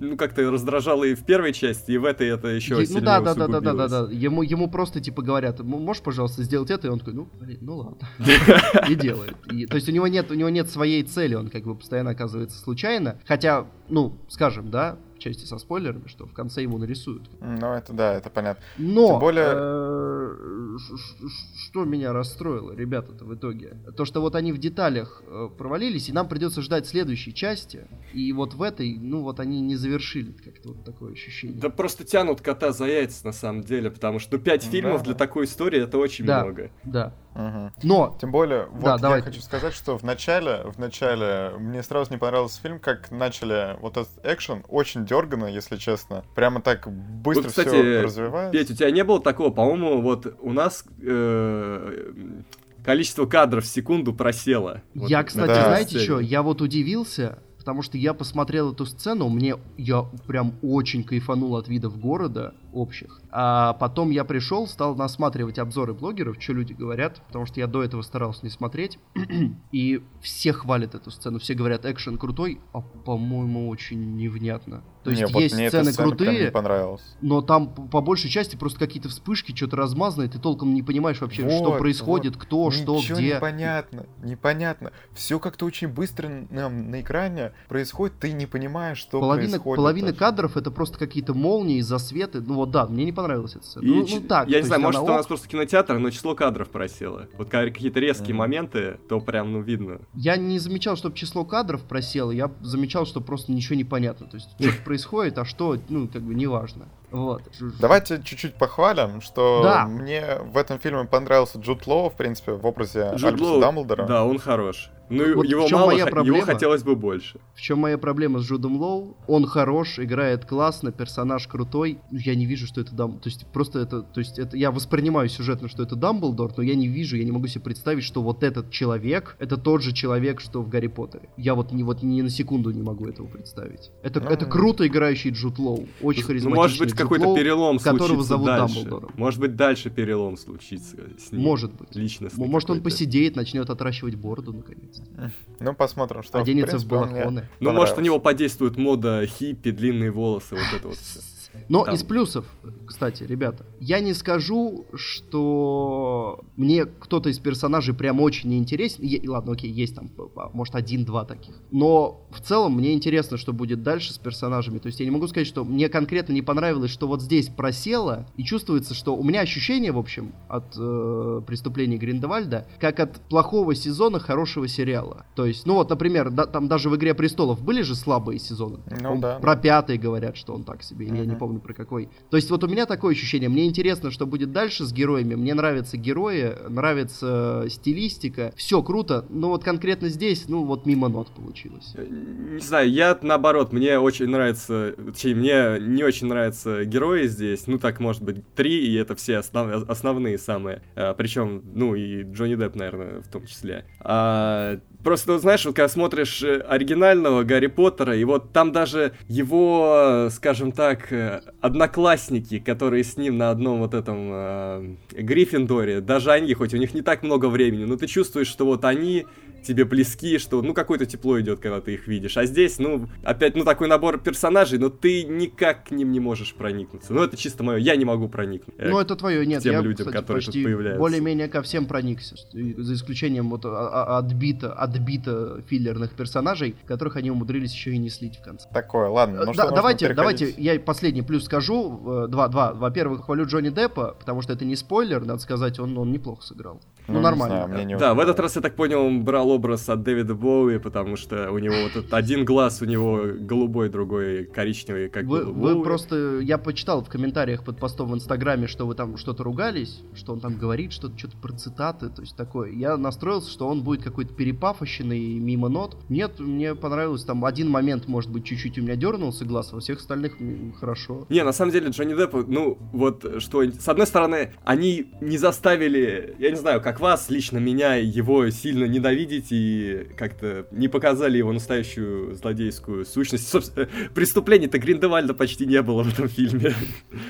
Speaker 2: ну как-то раздражала и в первой части, и в этой это еще е-
Speaker 1: Ну да, да, да, да, да, да, да. Ему, ему просто типа говорят, можешь, пожалуйста, сделать это, и он такой, ну, блин, ну ладно. И делает. И, то есть у него нет, у него нет своей цели, он как бы постоянно оказывается случайно. Хотя, ну, скажем, да, части со спойлерами, что в конце ему нарисуют.
Speaker 3: Ну, это да, это понятно.
Speaker 1: Но Тем более... э, что меня расстроило, ребята-то в итоге? То, что вот они в деталях э, провалились, и нам придется ждать следующей части. И вот в этой, ну вот они не завершили как-то вот такое ощущение.
Speaker 2: Да просто тянут кота за яйца на самом деле, потому что ну, 5 фильмов да. для такой истории это очень
Speaker 1: да,
Speaker 2: много.
Speaker 1: Да.
Speaker 3: Угу. Но тем более, вот да, я давай. хочу сказать, что в начале, в начале мне сразу не понравился фильм, как начали вот этот экшен очень дергано, если честно. Прямо так быстро вот, кстати, все развивается.
Speaker 2: Петь, у тебя не было такого, по-моему, вот у нас э, количество кадров в секунду просело.
Speaker 1: Я, вот, кстати, да. знаете что, я вот удивился, потому что я посмотрел эту сцену, мне я прям очень кайфанул от видов города общих. А потом я пришел, стал насматривать обзоры блогеров, что люди говорят, потому что я до этого старался не смотреть. И все хвалят эту сцену, все говорят, экшен крутой, а по-моему очень невнятно. То есть не, есть вот сцены крутые, но там по большей части просто какие-то вспышки, что-то размазанное, ты толком не понимаешь вообще, вот, что происходит, вот. кто, Ничего что, где.
Speaker 3: непонятно, непонятно. Все как-то очень быстро нам на экране происходит, ты не понимаешь, что
Speaker 1: половина,
Speaker 3: происходит.
Speaker 1: Половина даже. кадров это просто какие-то молнии, засветы, ну вот да, мне не понравилась эта сцена. Ну, ну так.
Speaker 2: Я не знаю, может, у нас просто кинотеатр, но число кадров просело. Вот какие-то резкие mm-hmm. моменты, то прям, ну, видно.
Speaker 1: Я не замечал, чтобы число кадров просело, я замечал, что просто ничего не понятно. То есть, происходит, а что, ну, как бы, неважно. Вот.
Speaker 3: Давайте чуть-чуть похвалим, что да. мне в этом фильме понравился Джуд Лоу, в принципе, в образе Джуд Альбуса Лоу, Дамблдора.
Speaker 2: Да, он хорош. Ну, вот его мало, моя проблема, его хотелось бы больше.
Speaker 1: В чем моя проблема с Джудом Лоу? Он хорош, играет классно, персонаж крутой. Я не вижу, что это Дам... То есть просто это... То есть это... Я воспринимаю сюжетно, что это Дамблдор, но я не вижу, я не могу себе представить, что вот этот человек, это тот же человек, что в Гарри Поттере. Я вот, не, вот ни на секунду не могу этого представить. Это, ну, это круто играющий Джуд Лоу. Очень харизматичный
Speaker 2: ну, Может быть, какой-то перелом
Speaker 1: которого зовут
Speaker 2: дальше.
Speaker 1: Дамблдором.
Speaker 2: Может быть, дальше перелом случится с ним.
Speaker 1: Может быть.
Speaker 2: Личностный
Speaker 1: Может, он посидеет, начнет отращивать бороду, наконец.
Speaker 3: Ну, посмотрим, что
Speaker 1: Оденется в, принципе, в балахоны.
Speaker 2: Ну, может, у него подействует мода хиппи, длинные волосы, вот это вот все.
Speaker 1: Но Там. из плюсов, кстати, ребята, я не скажу, что мне кто-то из персонажей прям очень неинтересен. Е- ладно, окей, есть там, может, один-два таких. Но в целом мне интересно, что будет дальше с персонажами. То есть я не могу сказать, что мне конкретно не понравилось, что вот здесь просело, и чувствуется, что у меня ощущение, в общем, от э, преступлений Гриндевальда, как от плохого сезона хорошего сериала. То есть, ну вот, например, да, там даже в «Игре престолов» были же слабые сезоны.
Speaker 3: Ну, да.
Speaker 1: Про пятый говорят, что он так себе, или я не помню ровно про какой. То есть вот у меня такое ощущение, мне интересно, что будет дальше с героями, мне нравятся герои, нравится стилистика, все круто, но вот конкретно здесь, ну вот мимо нот получилось.
Speaker 2: Э, не знаю, я наоборот, мне очень нравится, точнее, мне не очень нравятся герои здесь, ну так может быть три, и это все основ, основные самые, а, причем, ну и Джонни Депп, наверное, в том числе. А, Просто, знаешь, вот когда смотришь э, оригинального Гарри Поттера, и вот там даже его, скажем так, э, одноклассники, которые с ним на одном вот этом э, Гриффиндоре, даже они, хоть у них не так много времени, но ты чувствуешь, что вот они тебе близки, что, ну, какое-то тепло идет, когда ты их видишь. А здесь, ну, опять, ну, такой набор персонажей, но ты никак к ним не можешь проникнуться. Ну, это чисто мое, я не могу проникнуть.
Speaker 1: Ну, это твое, нет,
Speaker 2: тем
Speaker 1: я,
Speaker 2: людям,
Speaker 1: кстати,
Speaker 2: которые
Speaker 1: почти
Speaker 2: тут появляются.
Speaker 1: более-менее ко всем проникся, за исключением вот а, а, отбита, отбита филлерных персонажей, которых они умудрились еще и не слить в конце.
Speaker 3: Такое, ладно, ну
Speaker 1: да, давайте, давайте, я последний плюс скажу. Э, два, два. Во-первых, хвалю Джонни Деппа, потому что это не спойлер, надо сказать, он, он неплохо сыграл. Ну,
Speaker 3: Ну, не
Speaker 1: нормально.
Speaker 3: знаю, мне не
Speaker 2: Да, в этот раз, я так понял, он брал образ от Дэвида Боуи, потому что у него вот этот один глаз у него голубой, другой коричневый, как
Speaker 1: Вы, вы
Speaker 2: Боуи.
Speaker 1: просто, я почитал в комментариях под постом в Инстаграме, что вы там что-то ругались, что он там говорит что-то, что-то про цитаты, то есть такое. Я настроился, что он будет какой-то перепафощенный мимо нот. Нет, мне понравилось, там один момент, может быть, чуть-чуть у меня дернулся глаз, во всех остальных хорошо.
Speaker 2: Не, на самом деле Джонни Депп, ну, вот что, с одной стороны, они не заставили, я не знаю, как вас, лично меня, его сильно ненавидеть и как-то не показали его настоящую злодейскую сущность. Собственно, преступлений-то Гриндевальда почти не было в этом фильме.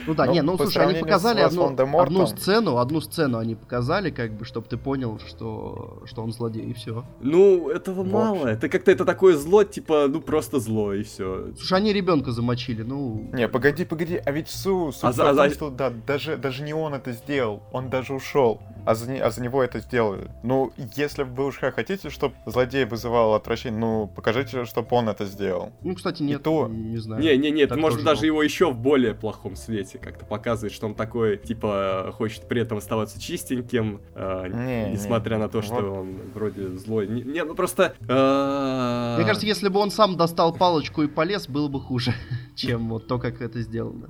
Speaker 1: Ну да,
Speaker 3: Ну,
Speaker 1: не, ну
Speaker 3: по
Speaker 1: слушай, они показали одну, одну сцену, одну сцену они показали, как бы, чтобы ты понял, что, что он злодей, и все.
Speaker 2: Ну, этого
Speaker 3: В
Speaker 2: мало. Это как-то это такое зло, типа, ну просто зло, и все.
Speaker 1: Слушай, они ребенка замочили, ну...
Speaker 3: Не, погоди, погоди, а ведь Су, суть
Speaker 2: А за- а
Speaker 3: что да, даже, даже не он это сделал, он даже ушел, а за, а за него это сделали. Ну, если вы уж хотите, чтобы злодей вызывал отвращение, ну, покажите, чтобы он это сделал.
Speaker 1: Ну, кстати, нет,
Speaker 3: то-
Speaker 1: не знаю.
Speaker 2: Не-не-не,
Speaker 1: Так
Speaker 2: можно
Speaker 1: тоже
Speaker 2: даже
Speaker 1: было.
Speaker 2: его еще в более плохом свете как-то показывать, что он такой, типа, хочет при этом оставаться чистеньким, э,
Speaker 3: Не,
Speaker 2: несмотря
Speaker 3: не.
Speaker 2: на то, что
Speaker 3: Вот.
Speaker 2: он вроде злой. Не, не, ну просто... э,
Speaker 1: Мне кажется, если бы он сам достал палочку и полез, было бы хуже, чем вот то, как это сделано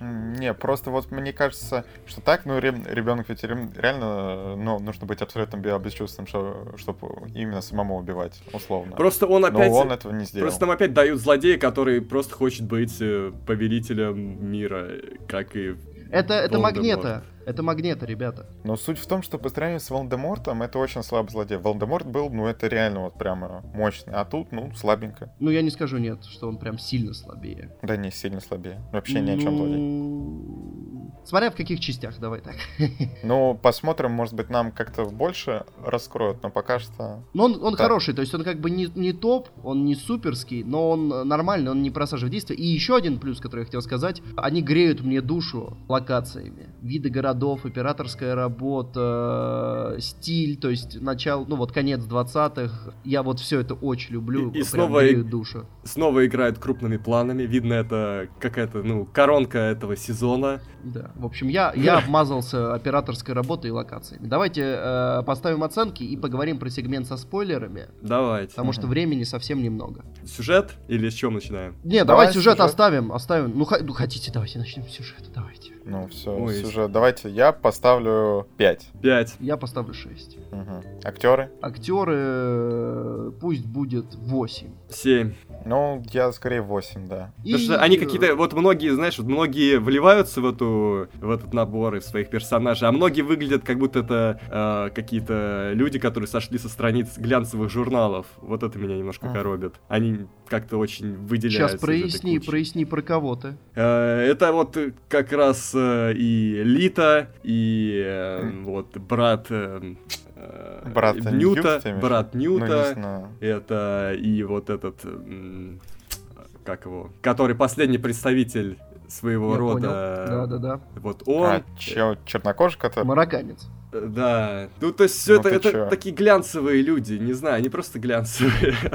Speaker 3: Не, просто вот мне кажется, что так, ну, ребенок ведь реально, ну, нужно быть абсолютно бе- бесчувственным, чтобы именно самому убивать, условно.
Speaker 2: Просто он
Speaker 3: Но
Speaker 2: опять...
Speaker 3: он этого не сделал.
Speaker 2: Просто нам опять дают злодея, который просто хочет быть э, повелителем мира, как и...
Speaker 1: Это, это магнета. Это магнета, ребята.
Speaker 3: Но суть в том, что по сравнению с Волан-де-Мортом, это очень слабый злодей. Волан-де-Морт был, ну, это реально вот прямо мощный. А тут, ну, слабенько.
Speaker 1: Ну, я не скажу нет, что он прям сильно слабее.
Speaker 3: Да не, сильно слабее. Вообще ни о чем злодей.
Speaker 1: Ну, Смотря в каких частях, давай так.
Speaker 3: Ну, посмотрим, может быть, нам как-то больше раскроют, но пока что...
Speaker 1: Но он, он
Speaker 3: Да.
Speaker 1: хороший, то есть он как бы не, не топ, он не суперский, но он э, нормальный, он не просаживает действие. И еще один плюс, который я хотел сказать, они греют мне душу локациями. Виды городов, операторская работа, э, стиль, то есть начало, ну вот конец 20-х. Я вот все это очень люблю,
Speaker 2: И- и
Speaker 1: прям
Speaker 2: снова и-
Speaker 1: греют душу.
Speaker 2: Снова играет крупными планами. Видно, это какая-то, ну, коронка этого сезона.
Speaker 1: Да. В общем, я, я обмазался операторской работой и локациями. Давайте э, поставим оценки и поговорим про сегмент со спойлерами,
Speaker 2: Давайте.
Speaker 1: потому что времени совсем немного.
Speaker 2: Сюжет или с чем начинаем?
Speaker 1: Не, давай,
Speaker 3: Давай
Speaker 1: сюжет,
Speaker 3: сюжет.
Speaker 1: оставим, оставим. Ну, ха- ну, хотите, давайте начнем с сюжета, давайте.
Speaker 3: Ну, все,
Speaker 2: Ой.
Speaker 3: сюжет. Давайте я поставлю 5.
Speaker 2: Пять.
Speaker 1: Я поставлю 6.
Speaker 3: Актеры?
Speaker 1: Актеры э, пусть будет 8.
Speaker 2: Семь.
Speaker 3: Ну, я скорее 8, да.
Speaker 2: Потому что они какие-то, вот многие, знаешь, вот многие вливаются в эту, в этот набор и в своих персонажей, а многие выглядят как будто это э, какие-то люди, которые сошли со страниц глянцевых журналов. Вот это меня немножко
Speaker 3: Мгм.
Speaker 2: коробит. Они как-то очень выделяются.
Speaker 1: Сейчас проясни, проясни про кого ты.
Speaker 2: Э, Это вот как раз э, и Лита, и э, вот брат
Speaker 3: Брат
Speaker 2: Ньюта,
Speaker 3: в
Speaker 2: брат
Speaker 3: Ну,
Speaker 2: Ньюта,
Speaker 3: знаю.
Speaker 2: это и вот этот, как его, который последний представитель своего
Speaker 1: Я
Speaker 2: рода.
Speaker 1: понял. Да-да-да.
Speaker 2: Вот он.
Speaker 3: А, чё, чернокожий который?
Speaker 1: Марокканец.
Speaker 2: Да. Ну, то есть все
Speaker 3: Ну
Speaker 2: это, это
Speaker 3: чё?
Speaker 2: такие глянцевые люди, не знаю, они просто глянцевые.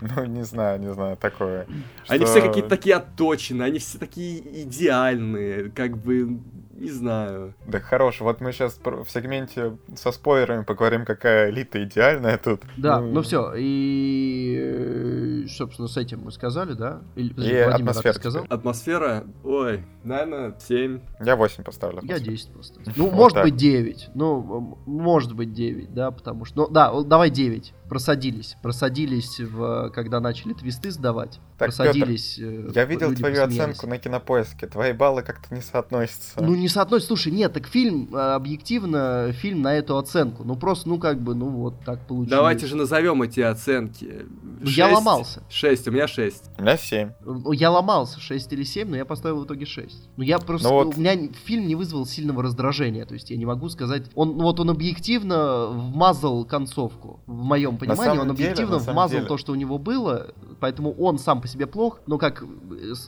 Speaker 3: Ну, не знаю, не знаю, такое.
Speaker 2: Они
Speaker 3: Что-
Speaker 2: все какие-то такие отточенные, они все такие идеальные, как бы, не знаю.
Speaker 3: Да хорош, вот мы сейчас в сегменте со спойлерами поговорим, какая элита идеальная тут.
Speaker 1: Да, ну, все. И э, собственно, с этим мы сказали, да?
Speaker 3: Или, и Владимир, атмосфера. сказал?
Speaker 2: Атмосфера, ой, наверное, 7.
Speaker 3: Я 8 поставлю.
Speaker 1: Я 10 поставлю. Ну, может быть 9. Ну, может быть 9, да, потому что... Ну, да, давай 9 просадились. Просадились, в, когда начали твисты сдавать. Так, просадились.
Speaker 3: Петр, э, я видел твою посмеялись. оценку на кинопоиске. Твои баллы как-то не соотносятся.
Speaker 1: Ну, не соотносятся. Слушай, нет, так фильм, э, объективно, фильм на эту оценку. Ну, просто, ну, как бы, ну, вот так получилось.
Speaker 2: Давайте же назовем эти оценки.
Speaker 1: 6, я ломался.
Speaker 2: 6, у меня 6.
Speaker 3: У меня 7.
Speaker 1: Ну, я ломался, 6 или 7, но я поставил в итоге 6. Ну, я просто... Ну, вот... У меня фильм не вызвал сильного раздражения. То есть, я не могу сказать... Он, вот он объективно вмазал концовку. В моем понимании, он объективно объективно вмазал деле. то, что у него было, поэтому он сам по себе плох, но как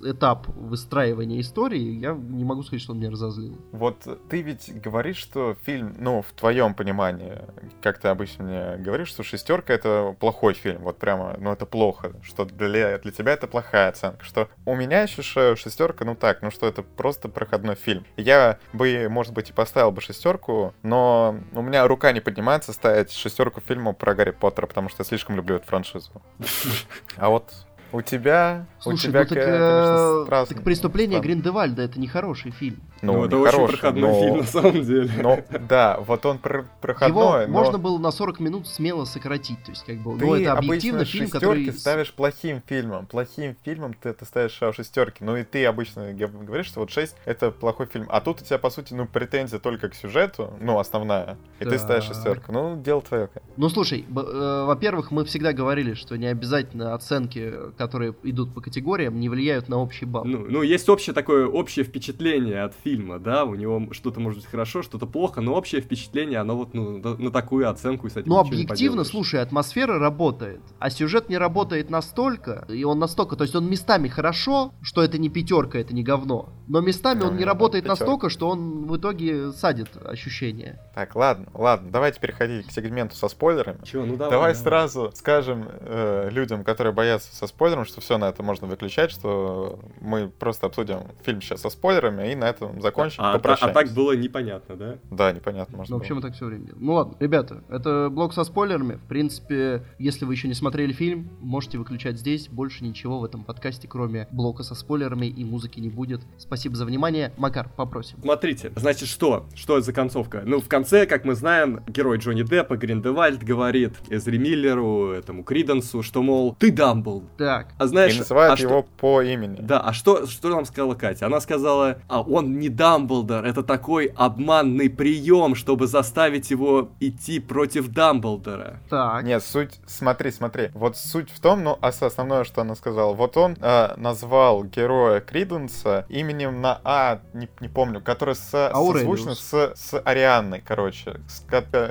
Speaker 1: этап выстраивания истории, я не могу сказать, что он меня разозлил.
Speaker 3: Вот ты ведь говоришь, что фильм, ну, в твоем понимании, как ты обычно мне говоришь, что шестерка это плохой фильм, вот прямо, ну, это плохо, что для, для тебя это плохая оценка, что у меня еще шестерка, ну так, ну что это просто проходной фильм. Я бы, может быть, и поставил бы шестерку, но у меня рука не поднимается ставить шестерку фильму про Гарри Поттера, потому что я слишком люблю эту франшизу. А вот у тебя,
Speaker 1: Слушай,
Speaker 3: у тебя,
Speaker 1: ну так, конечно, страшно, так преступление. Гриндевальда это не хороший фильм.
Speaker 2: Ну, ну это очень проходной но... фильм на самом деле.
Speaker 3: Но, да, вот он про проходной.
Speaker 1: Его но... можно было на 40 минут смело сократить, то есть как бы. Ты ну, это объективно фильм, который.
Speaker 3: ставишь плохим фильмом, плохим фильмом ты это ставишь шестерки. Ну и ты обычно говоришь, что вот 6 это плохой фильм, а тут у тебя по сути ну претензия только к сюжету, ну основная, и так. ты ставишь шестерку. Ну дело твое.
Speaker 1: Ну слушай, э, во-первых, мы всегда говорили, что не обязательно оценки которые идут по категориям, не влияют на общий балл.
Speaker 2: Ну, ну есть общее такое общее впечатление от фильма, да, у него что-то может быть хорошо, что-то плохо, но общее впечатление, оно вот ну, на такую оценку и с этим
Speaker 1: Ну, объективно, слушай, атмосфера работает, а сюжет не работает настолько, и он настолько, то есть он местами хорошо, что это не пятерка, это не говно, но местами ну, он не работает пятерка. настолько, что он в итоге садит ощущение.
Speaker 3: Так, ладно, ладно, давайте переходить к сегменту со спойлерами.
Speaker 2: Чего, ну давай.
Speaker 3: Давай сразу скажем э, людям, которые боятся со спойлерами, спойлером, что все на это можно выключать, что мы просто обсудим фильм сейчас со спойлерами и на этом закончим.
Speaker 2: А, а, а так было непонятно, да?
Speaker 3: Да, непонятно.
Speaker 1: Можно ну, вообще мы так все время делаем. Ну ладно, ребята, это блок со спойлерами. В принципе, если вы еще не смотрели фильм, можете выключать здесь. Больше ничего в этом подкасте, кроме блока со спойлерами и музыки не будет. Спасибо за внимание. Макар, попросим.
Speaker 2: Смотрите, значит, что? Что это за концовка? Ну, в конце, как мы знаем, герой Джонни Деппа, Гриндевальд, говорит Эзри Миллеру, этому Криденсу, что, мол, ты Дамбл.
Speaker 1: Так,
Speaker 2: так. А знаешь,
Speaker 3: и называют
Speaker 2: а
Speaker 3: его
Speaker 2: что...
Speaker 3: по имени.
Speaker 2: Да, а что, что нам сказала Катя? Она сказала, а он не Дамблдор, это такой обманный прием, чтобы заставить его идти против Дамблдора.
Speaker 3: Так. Нет, суть, смотри, смотри, вот суть в том, ну, основное, что она сказала, вот он э, назвал героя Криденса именем на А, не, не помню, который со, созвучно с, с Арианной, короче,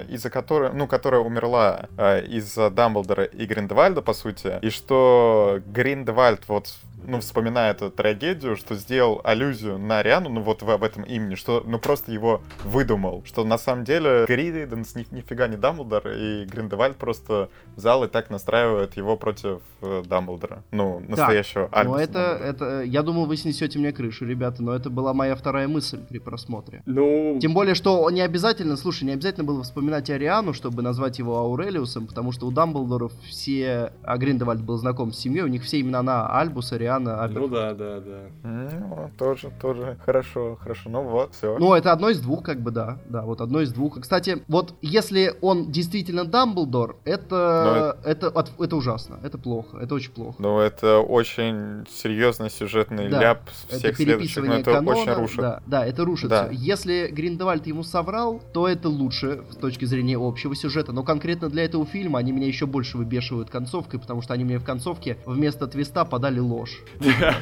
Speaker 3: из-за которой, ну, которая умерла э, из-за Дамблдора и Гриндевальда, по сути, и что Гриндевальд вот ну, вспоминая эту трагедию, что сделал аллюзию на Ариану, ну, вот в, в этом имени, что, ну, просто его выдумал, что на самом деле Гриденс ни, нифига не Дамблдор, и Гриндевальд просто взял и так настраивает его против э, Дамблдора. Ну, настоящего
Speaker 1: так, Ну, это, это, я думал, вы снесете мне крышу, ребята, но это была моя вторая мысль при просмотре.
Speaker 2: Ну...
Speaker 1: Тем более, что не обязательно, слушай, не обязательно было вспоминать Ариану, чтобы назвать его Аурелиусом, потому что у Дамблдоров все, а Гриндевальд был знаком с семьей, у них все имена на Альбус, Ариана, Диана
Speaker 2: Альберт. Ну да, да, да.
Speaker 3: Ну, тоже, тоже хорошо, хорошо. Ну вот, все.
Speaker 1: Ну, это одно из двух, как бы, да. Да, вот одно из двух. Кстати, вот если он действительно Дамблдор, это, это... это, это ужасно. Это плохо. Это очень плохо.
Speaker 3: Ну, это очень серьезный сюжетный да. ляп всех это следующих. Но это канона, очень рушит.
Speaker 1: Да, да, это рушит да. все. Если Гриндевальд ему соврал, то это лучше с точки зрения общего сюжета. Но конкретно для этого фильма они меня еще больше выбешивают концовкой, потому что они мне в концовке вместо твиста подали ложь.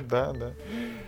Speaker 3: Да, да.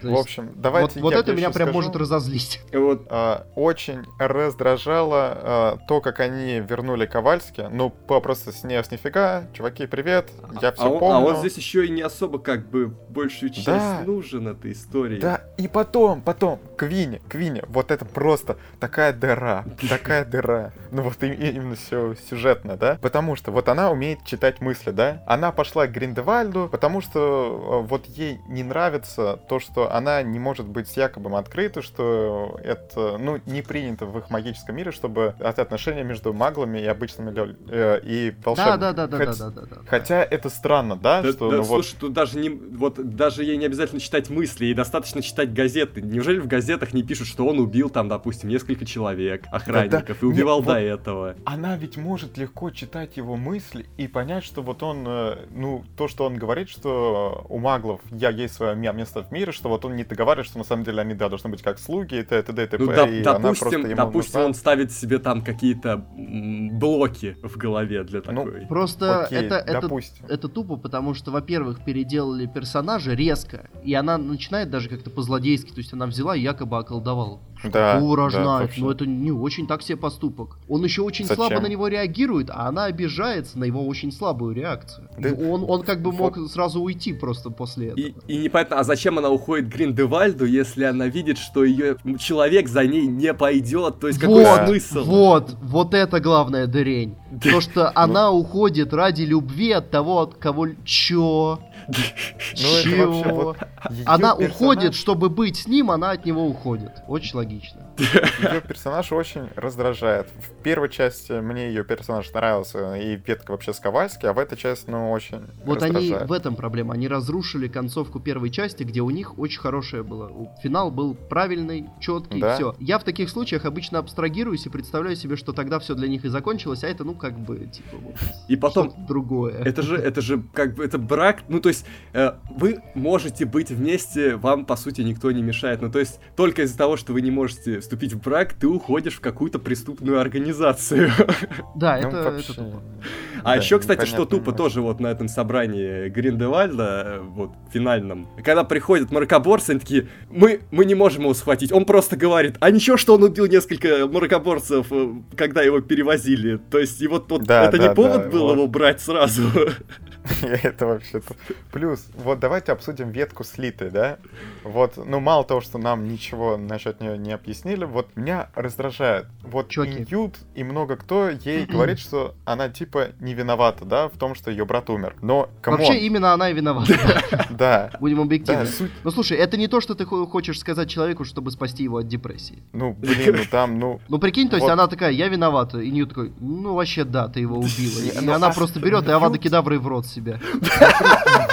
Speaker 3: В общем, давайте.
Speaker 1: Вот, вот это меня прям может разозлить.
Speaker 3: Вот. А, очень раздражало а, то, как они вернули Ковальски. Ну, просто с не с нифига. Чуваки, привет. Я все
Speaker 2: а
Speaker 3: помню.
Speaker 2: а он здесь еще и не особо как бы большую часть да. нужен этой истории.
Speaker 3: Да, и потом, потом, Квинни, Квинни, вот это просто такая дыра, такая дыра. Ну вот именно все сюжетно, да? Потому что вот она умеет читать мысли, да? Она пошла к Гриндевальду, потому что вот ей не нравится то, что что она не может быть с Якобом открыта, что это, ну, не принято в их магическом мире, чтобы это отношения между маглами и обычными лё- э, и волшебниками.
Speaker 1: Да, да, да, да,
Speaker 3: Хотя-
Speaker 1: да, да, да, да.
Speaker 3: Хотя это странно, да,
Speaker 2: Да,
Speaker 3: что
Speaker 2: да,
Speaker 3: ну, вот
Speaker 2: слушай, тут даже не, вот даже ей не обязательно читать мысли, ей достаточно читать газеты. Неужели в газетах не пишут, что он убил там, допустим, несколько человек, охранников, и
Speaker 3: не,
Speaker 2: убивал
Speaker 3: вот-
Speaker 2: до этого?
Speaker 3: она ведь может легко читать его мысли и понять, что вот он, э, ну, то, что он говорит, что у маглов я есть свое ме- место в мире, что вот он не договаривает, что на самом деле они, да, должны быть как слуги, и т.д. и т.п.
Speaker 2: Ну, доп-
Speaker 3: и
Speaker 2: допустим,
Speaker 3: ему
Speaker 2: допустим,
Speaker 3: нужна.
Speaker 2: он ставит себе там какие-то блоки в голове для
Speaker 3: Ну,
Speaker 2: такой.
Speaker 1: Просто
Speaker 3: Окей,
Speaker 1: это, это, это тупо, потому что, во-первых, переделали персонажа резко, и она начинает даже как-то по-злодейски, то есть она взяла и якобы околдовала.
Speaker 3: Да,
Speaker 1: Какого
Speaker 3: да,
Speaker 1: рожна? но это не очень так себе поступок. Он еще очень
Speaker 3: Зачем?
Speaker 1: слабо на него реагирует, а она обижается на его очень слабую реакцию.
Speaker 3: Да
Speaker 1: он, он как бы
Speaker 3: вот-
Speaker 1: мог сразу уйти просто после этого.
Speaker 2: И, и непонятно, а зачем она уходит Гриндевальду, если она видит, что ее человек за ней не пойдет? То есть какой
Speaker 1: Вот,
Speaker 2: смысл?
Speaker 1: вот, вот это главная дырень. То, что она уходит ради любви от того, от кого... Чё?
Speaker 3: Ну, это
Speaker 1: Чего?
Speaker 3: вообще вот
Speaker 1: Она
Speaker 3: персонаж-
Speaker 1: уходит, чтобы быть с ним, она от него уходит. Очень логично.
Speaker 3: Ее персонаж очень раздражает. В первой части мне ее персонаж нравился, и ветка вообще с Ковальски, а в этой части, ну, очень
Speaker 1: Вот они,
Speaker 3: раздражает.
Speaker 1: в этом проблема. Они разрушили концовку первой части, где у них очень хорошее было. У- Финал был правильный, четкий,
Speaker 3: Да.
Speaker 1: все. Я в таких случаях обычно абстрагируюсь и представляю себе, что тогда все для них и закончилось, а это, ну, как бы, типа, вот,
Speaker 2: И потом,
Speaker 1: что-то другое.
Speaker 2: Это же, это же как бы это брак. Ну, то есть, э, вы можете быть вместе, вам, по сути, никто не мешает. Ну, то есть, только из-за того, что вы не можете вступить в брак, ты уходишь в какую-то преступную организацию.
Speaker 1: Да,
Speaker 3: Ну,
Speaker 1: это,
Speaker 3: вообще,
Speaker 1: это тупо.
Speaker 2: А
Speaker 3: да,
Speaker 2: еще, кстати, что тупо
Speaker 3: немножко.
Speaker 2: тоже вот на этом собрании Гриндевальда, э, вот, финальном, когда приходят мракоборцы, они такие, мы, мы не можем его схватить. Он просто говорит, а ничего, что он убил несколько мракоборцев, э, когда его перевозили. То есть, и вот, вот
Speaker 3: Да,
Speaker 2: это
Speaker 3: да,
Speaker 2: не повод
Speaker 3: да,
Speaker 2: был
Speaker 3: вот.
Speaker 2: его брать сразу.
Speaker 3: Это вообще-то... Плюс, вот давайте обсудим ветку с Литой, да? Вот, ну, мало того, что нам ничего насчет нее не объяснили, вот меня раздражает. Вот
Speaker 1: Чоки.
Speaker 3: И Ньют и много кто ей говорит, что она типа не виновата, да, в том, что ее брат умер. Но, come on,
Speaker 1: Вообще, именно она и виновата.
Speaker 3: да,
Speaker 1: Будем объективны. Ну слушай, это не то, что ты хо- хочешь сказать человеку, чтобы спасти его от депрессии.
Speaker 3: ну, блин, ну там, ну,
Speaker 1: Ну прикинь, то есть она такая, я виновата, и Ньют такой, ну вообще да, ты его убила. И она просто берет и
Speaker 3: Ньют-
Speaker 1: Авада Кедаврой в рот себе.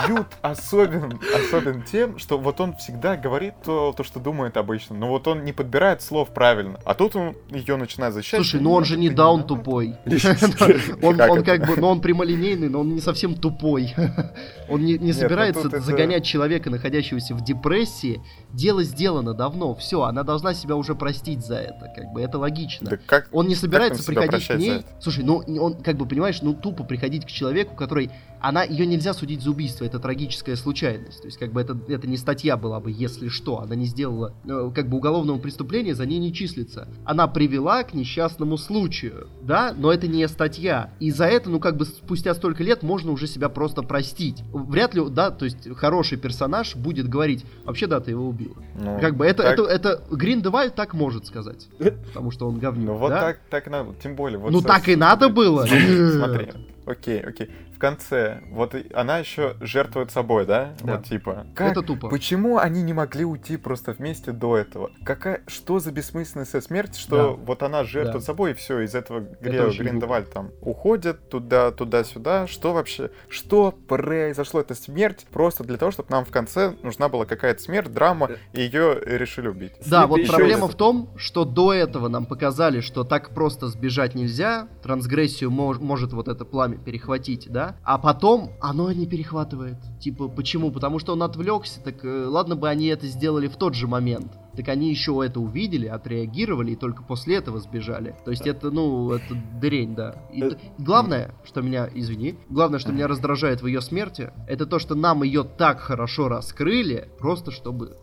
Speaker 3: Ют особен, особен тем, что вот он всегда говорит то, то, что думает обычно, но вот он не подбирает слов правильно, а тут он ее начинает защищать.
Speaker 1: Слушай, ну он же не даун тупой. Он
Speaker 3: Как
Speaker 1: бы, ну он прямолинейный, но он не совсем тупой. Он не, не
Speaker 3: Нет, ну
Speaker 1: собирается
Speaker 3: это-
Speaker 1: загонять человека, находящегося в депрессии. Дело сделано давно, все, она должна себя уже простить за это, как бы это логично.
Speaker 3: Да как,
Speaker 1: Он не собирается
Speaker 3: себя
Speaker 1: приходить к ней.
Speaker 3: это?
Speaker 1: Слушай, ну он, как бы, понимаешь, ну тупо приходить к человеку, который. Она ее нельзя судить за убийство, это трагическая случайность. То есть, как бы это, это не статья была бы, если что. Она не сделала э, как бы уголовного преступления, за ней не числится. Она привела к несчастному случаю, да, но это не статья. И за это, ну, как бы спустя столько лет можно уже себя просто простить. Вряд ли, да, то есть хороший персонаж будет говорить, вообще, да, ты его убила.
Speaker 3: ну,
Speaker 1: Как бы это,
Speaker 3: так-
Speaker 1: это, это Гриндевальд так может сказать. Потому что он говнюк,
Speaker 3: Ну вот
Speaker 1: да?
Speaker 3: так, так надо, тем более. Вот
Speaker 1: Ну
Speaker 3: со-
Speaker 1: так и надо было.
Speaker 3: Смотри, окей, окей. В конце, вот и- она еще жертвует собой, да?
Speaker 1: Да.
Speaker 3: Вот типа. Как,
Speaker 1: Это тупо.
Speaker 3: Почему они не могли уйти просто вместе до этого? Какая, что за бесмысленная смерть, что
Speaker 1: Да.
Speaker 3: вот она жертвует
Speaker 1: Да.
Speaker 3: собой и все, из этого
Speaker 1: Это
Speaker 3: Грео
Speaker 1: очень
Speaker 3: Гриндевальд там уходит туда, туда-сюда. Что вообще? Что произошло? Это смерть просто для того, чтобы нам в конце нужна была какая-то смерть, драма, и ее решили убить.
Speaker 1: Да, вот
Speaker 2: Еще
Speaker 1: проблема в том, что до этого нам показали, что так просто сбежать нельзя, трансгрессию мож- может вот это пламя перехватить, да, а потом оно не перехватывает. Типа, почему? Потому что он отвлекся, так э, ладно бы они это сделали в тот же момент. Так они еще это увидели, отреагировали и только после этого сбежали. То есть это, ну, это дрень, да. И
Speaker 2: Э,
Speaker 1: главное, что меня, извини, главное, что меня раздражает в ее смерти, это то, что нам ее так хорошо раскрыли, просто чтобы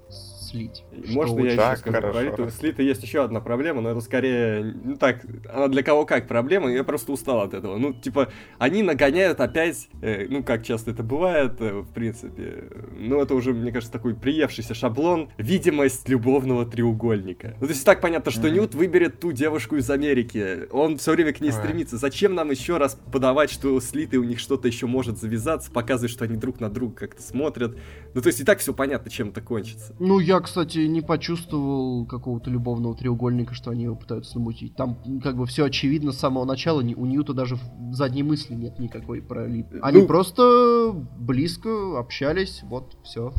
Speaker 1: слить.
Speaker 2: Можно я еще
Speaker 3: Так, хорошо.
Speaker 2: Про Риту Слита есть еще одна проблема, но это скорее, ну так, она для кого как проблема, я просто устал от этого. Ну, типа, они нагоняют опять, э, ну, как часто это бывает, э, в принципе, ну, это уже, мне кажется, такой приевшийся шаблон, видимость любовного треугольника. Ну, то есть так понятно, что
Speaker 3: Мгм.
Speaker 2: Нют выберет ту девушку из Америки, он все время к ней
Speaker 3: Ой.
Speaker 2: стремится. Зачем нам еще раз подавать, что с Литой у них что-то еще может завязаться, показывать, что они друг на друга как-то смотрят? Ну, то есть и так все понятно, чем это кончится.
Speaker 1: Ну, я, кстати, не почувствовал какого-то любовного треугольника, что они его пытаются намутить. Там как бы все очевидно с самого начала. У Ньюта даже в задней мысли нет никакой про Лит. Они
Speaker 2: Ну-
Speaker 1: просто близко общались, вот, все.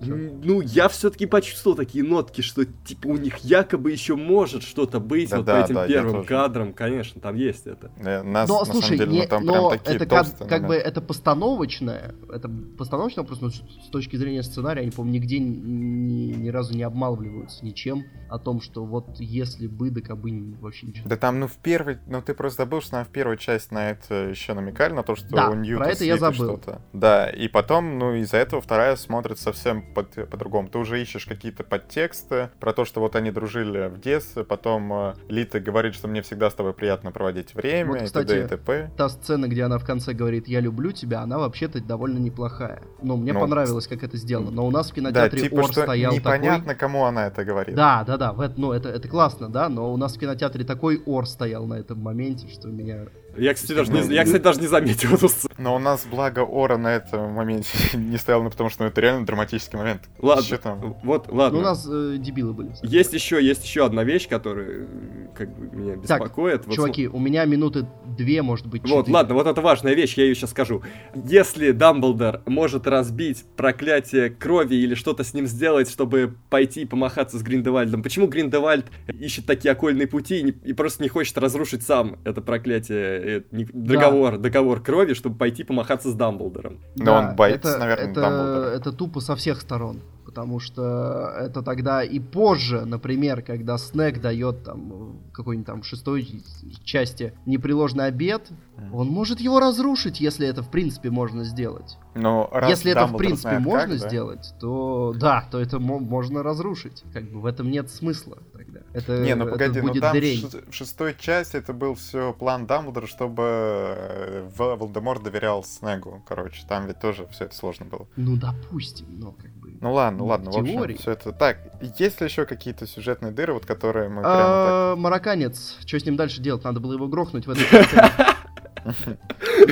Speaker 2: Ну, я все-таки почувствовал такие нотки, что типа у них якобы еще может что-то быть вот
Speaker 3: Да-да,
Speaker 2: по этим
Speaker 3: да, я
Speaker 2: первым кадрам, конечно, там есть это.
Speaker 3: Э, Нас,
Speaker 1: Но
Speaker 3: на
Speaker 1: слушай,
Speaker 3: самом деле,
Speaker 1: не-
Speaker 3: ну, там
Speaker 1: но
Speaker 3: прям такие
Speaker 1: это как,
Speaker 3: толстые
Speaker 1: как бы это постановочное, это постановочное просто ну, с точки зрения сценария, они, по-моему, нигде ни, ни- разу не обмалвливаются ничем о том, что вот если бы, да кабы не- вообще ничего.
Speaker 3: Да там, ну, в первой, ну, ты просто забыл, что нам в первой части на это еще намекали, на то, что
Speaker 1: Да,
Speaker 3: у Ньюта
Speaker 1: про это я забыл.
Speaker 3: что-то. Да, и потом, ну, из-за этого вторая смотрит совсем под- по-другому. Ты уже ищешь какие-то подтексты про то, что вот они дружили в детстве, потом э, Лита говорит, что мне всегда с тобой приятно проводить время,
Speaker 1: Вот,
Speaker 3: и
Speaker 1: кстати,
Speaker 3: т.д. и т.п.
Speaker 1: Та сцена, где она в конце говорит «я люблю тебя», она вообще-то довольно неплохая. Ну, мне
Speaker 3: Ну,
Speaker 1: понравилось, как это сделано. Но у нас в
Speaker 3: Да,
Speaker 1: кинотеатре
Speaker 3: типа,
Speaker 1: Ор
Speaker 3: что
Speaker 1: стоял
Speaker 3: непонятно,
Speaker 1: такой...
Speaker 3: кому она это говорит.
Speaker 1: Да, да, да, в это- ну это, это классно, да, но у нас в кинотеатре такой ор стоял на этом моменте, что меня...
Speaker 2: Я, кстати, даже не,
Speaker 3: Ну,
Speaker 2: я, кстати, даже не заметил эту сцену.
Speaker 3: Но у нас, благо, Ора на этом моменте не стоял, ну, потому что ну, это реально драматический момент.
Speaker 2: Ладно,
Speaker 3: Чё там?
Speaker 2: вот,
Speaker 1: Ну,
Speaker 2: ладно.
Speaker 1: у нас э, дебилы были.
Speaker 2: Есть еще, есть еще одна вещь, которая м, как бы меня
Speaker 1: Так,
Speaker 2: беспокоит. Вот
Speaker 1: Чуваки, у меня минуты две, может быть,
Speaker 2: Вот,
Speaker 1: четыре.
Speaker 2: ладно, вот это важная вещь, я ее сейчас скажу. Если Дамблдор может разбить проклятие крови или что-то с ним сделать, чтобы пойти и помахаться с Гриндевальдом, почему Гриндевальд ищет такие окольные пути и, не- и просто не хочет разрушить сам это проклятие, э, не- договор, договор крови, чтобы пойти помахаться с Дамблдором?
Speaker 3: Но он боится,
Speaker 1: это,
Speaker 3: наверное,
Speaker 1: это,
Speaker 3: Дамблдора.
Speaker 1: это тупо со всех сторон. Потому что это тогда и позже, например, когда Снег дает там в какой-нибудь там шестой части непреложный обед, он может его разрушить, если это в принципе можно сделать.
Speaker 3: Но раз
Speaker 1: если это в
Speaker 3: Дамблдор
Speaker 1: принципе
Speaker 3: знает
Speaker 1: можно
Speaker 3: как, да?
Speaker 1: сделать, то да, то это мо- можно разрушить. Как бы в этом нет смысла тогда. Это,
Speaker 3: Не, ну погоди, ну там в
Speaker 1: дрень.
Speaker 3: шес- в шестой части это был все план Дамблдора, чтобы э, В- Волдеморт доверял Снегу, короче. Там ведь тоже все это сложно было.
Speaker 1: Ну, допустим, но как бы...
Speaker 3: Ну ладно,
Speaker 1: Ну,
Speaker 3: ладно,
Speaker 1: в
Speaker 3: в общем,
Speaker 1: теории.
Speaker 3: все это так. Есть ли еще какие-то сюжетные дыры, вот которые мы прямо
Speaker 1: А, Марокканец, что с ним дальше делать? Надо было его грохнуть в этой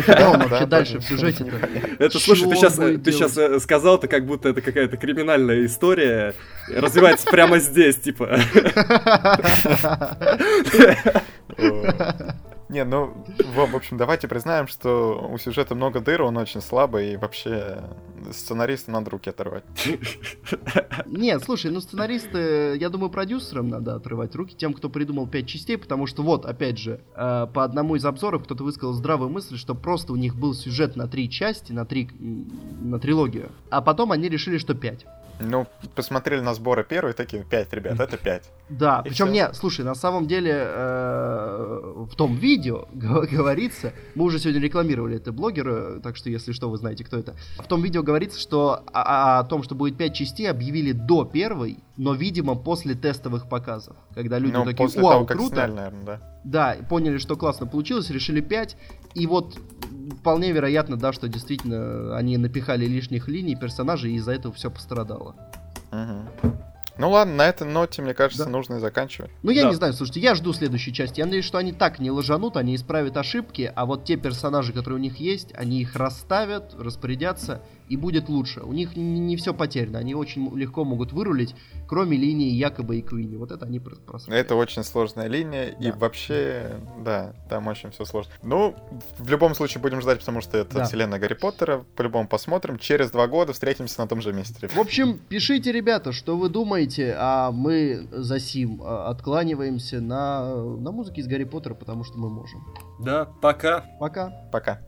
Speaker 1: вообще
Speaker 3: да,
Speaker 1: дальше
Speaker 3: да.
Speaker 1: в сюжете
Speaker 2: Это, слушай, ты сейчас,
Speaker 1: будет
Speaker 2: ты сейчас э, сказал, это как будто это какая-то криминальная история развивается прямо здесь, типа.
Speaker 3: Не, ну, в общем, давайте признаем, что у сюжета много дыр, он очень слабый, и вообще сценаристу надо руки оторвать.
Speaker 1: Нет, слушай, ну сценаристы, я думаю, продюсерам надо отрывать руки, тем, кто придумал пять частей, потому что вот, опять же, э, по одному из обзоров кто-то высказал здравую мысль, что просто у них был сюжет на три части, на три, на трилогию, а потом они решили, что пять.
Speaker 3: Ну, посмотрели на сборы первые, такие, пять, ребят, это пять.
Speaker 1: Да,
Speaker 3: И
Speaker 1: причем
Speaker 3: всё.
Speaker 1: не, слушай, на самом деле э, в том видео говорится, мы уже сегодня рекламировали это блогера, так что если что, вы знаете, кто это. В том видео говорится, что о, о том, что будет 5 частей, объявили до первой, но, видимо, после тестовых показов. Когда люди
Speaker 3: Ну,
Speaker 1: такие,
Speaker 3: после
Speaker 1: вау,
Speaker 3: того, как
Speaker 1: круто.
Speaker 3: сняли, наверное, да.
Speaker 1: Да, поняли, что классно получилось, решили 5. И вот вполне вероятно, да, что действительно они напихали лишних линий персонажей, и из-за этого все пострадало.
Speaker 3: Мгм. Ну ладно, на этой ноте, мне кажется,
Speaker 1: Да.
Speaker 3: нужно и заканчивать.
Speaker 1: Ну, я
Speaker 2: Да.
Speaker 1: не знаю, слушайте, я жду следующей части. Я надеюсь, что они так не лажанут, они исправят ошибки, а вот те персонажи, которые у них есть, они их расставят, распорядятся, и будет лучше. У них не, все потеряно, они очень легко могут вырулить, кроме линии якобы и Куини. Вот это они прос- просмотрели.
Speaker 3: Это очень сложная линия, и
Speaker 1: Да.
Speaker 3: вообще, да, там очень все сложно. Ну, в любом случае будем ждать, потому что это
Speaker 1: Да.
Speaker 3: вселенная Гарри Поттера. По-любому посмотрим. Через два года встретимся на том же месте.
Speaker 1: В общем, пишите, ребята, что вы думаете, а мы за сим а, откланиваемся на, на музыке из Гарри Поттера, потому что мы можем.
Speaker 2: Да, пока.
Speaker 1: Пока.
Speaker 3: Пока.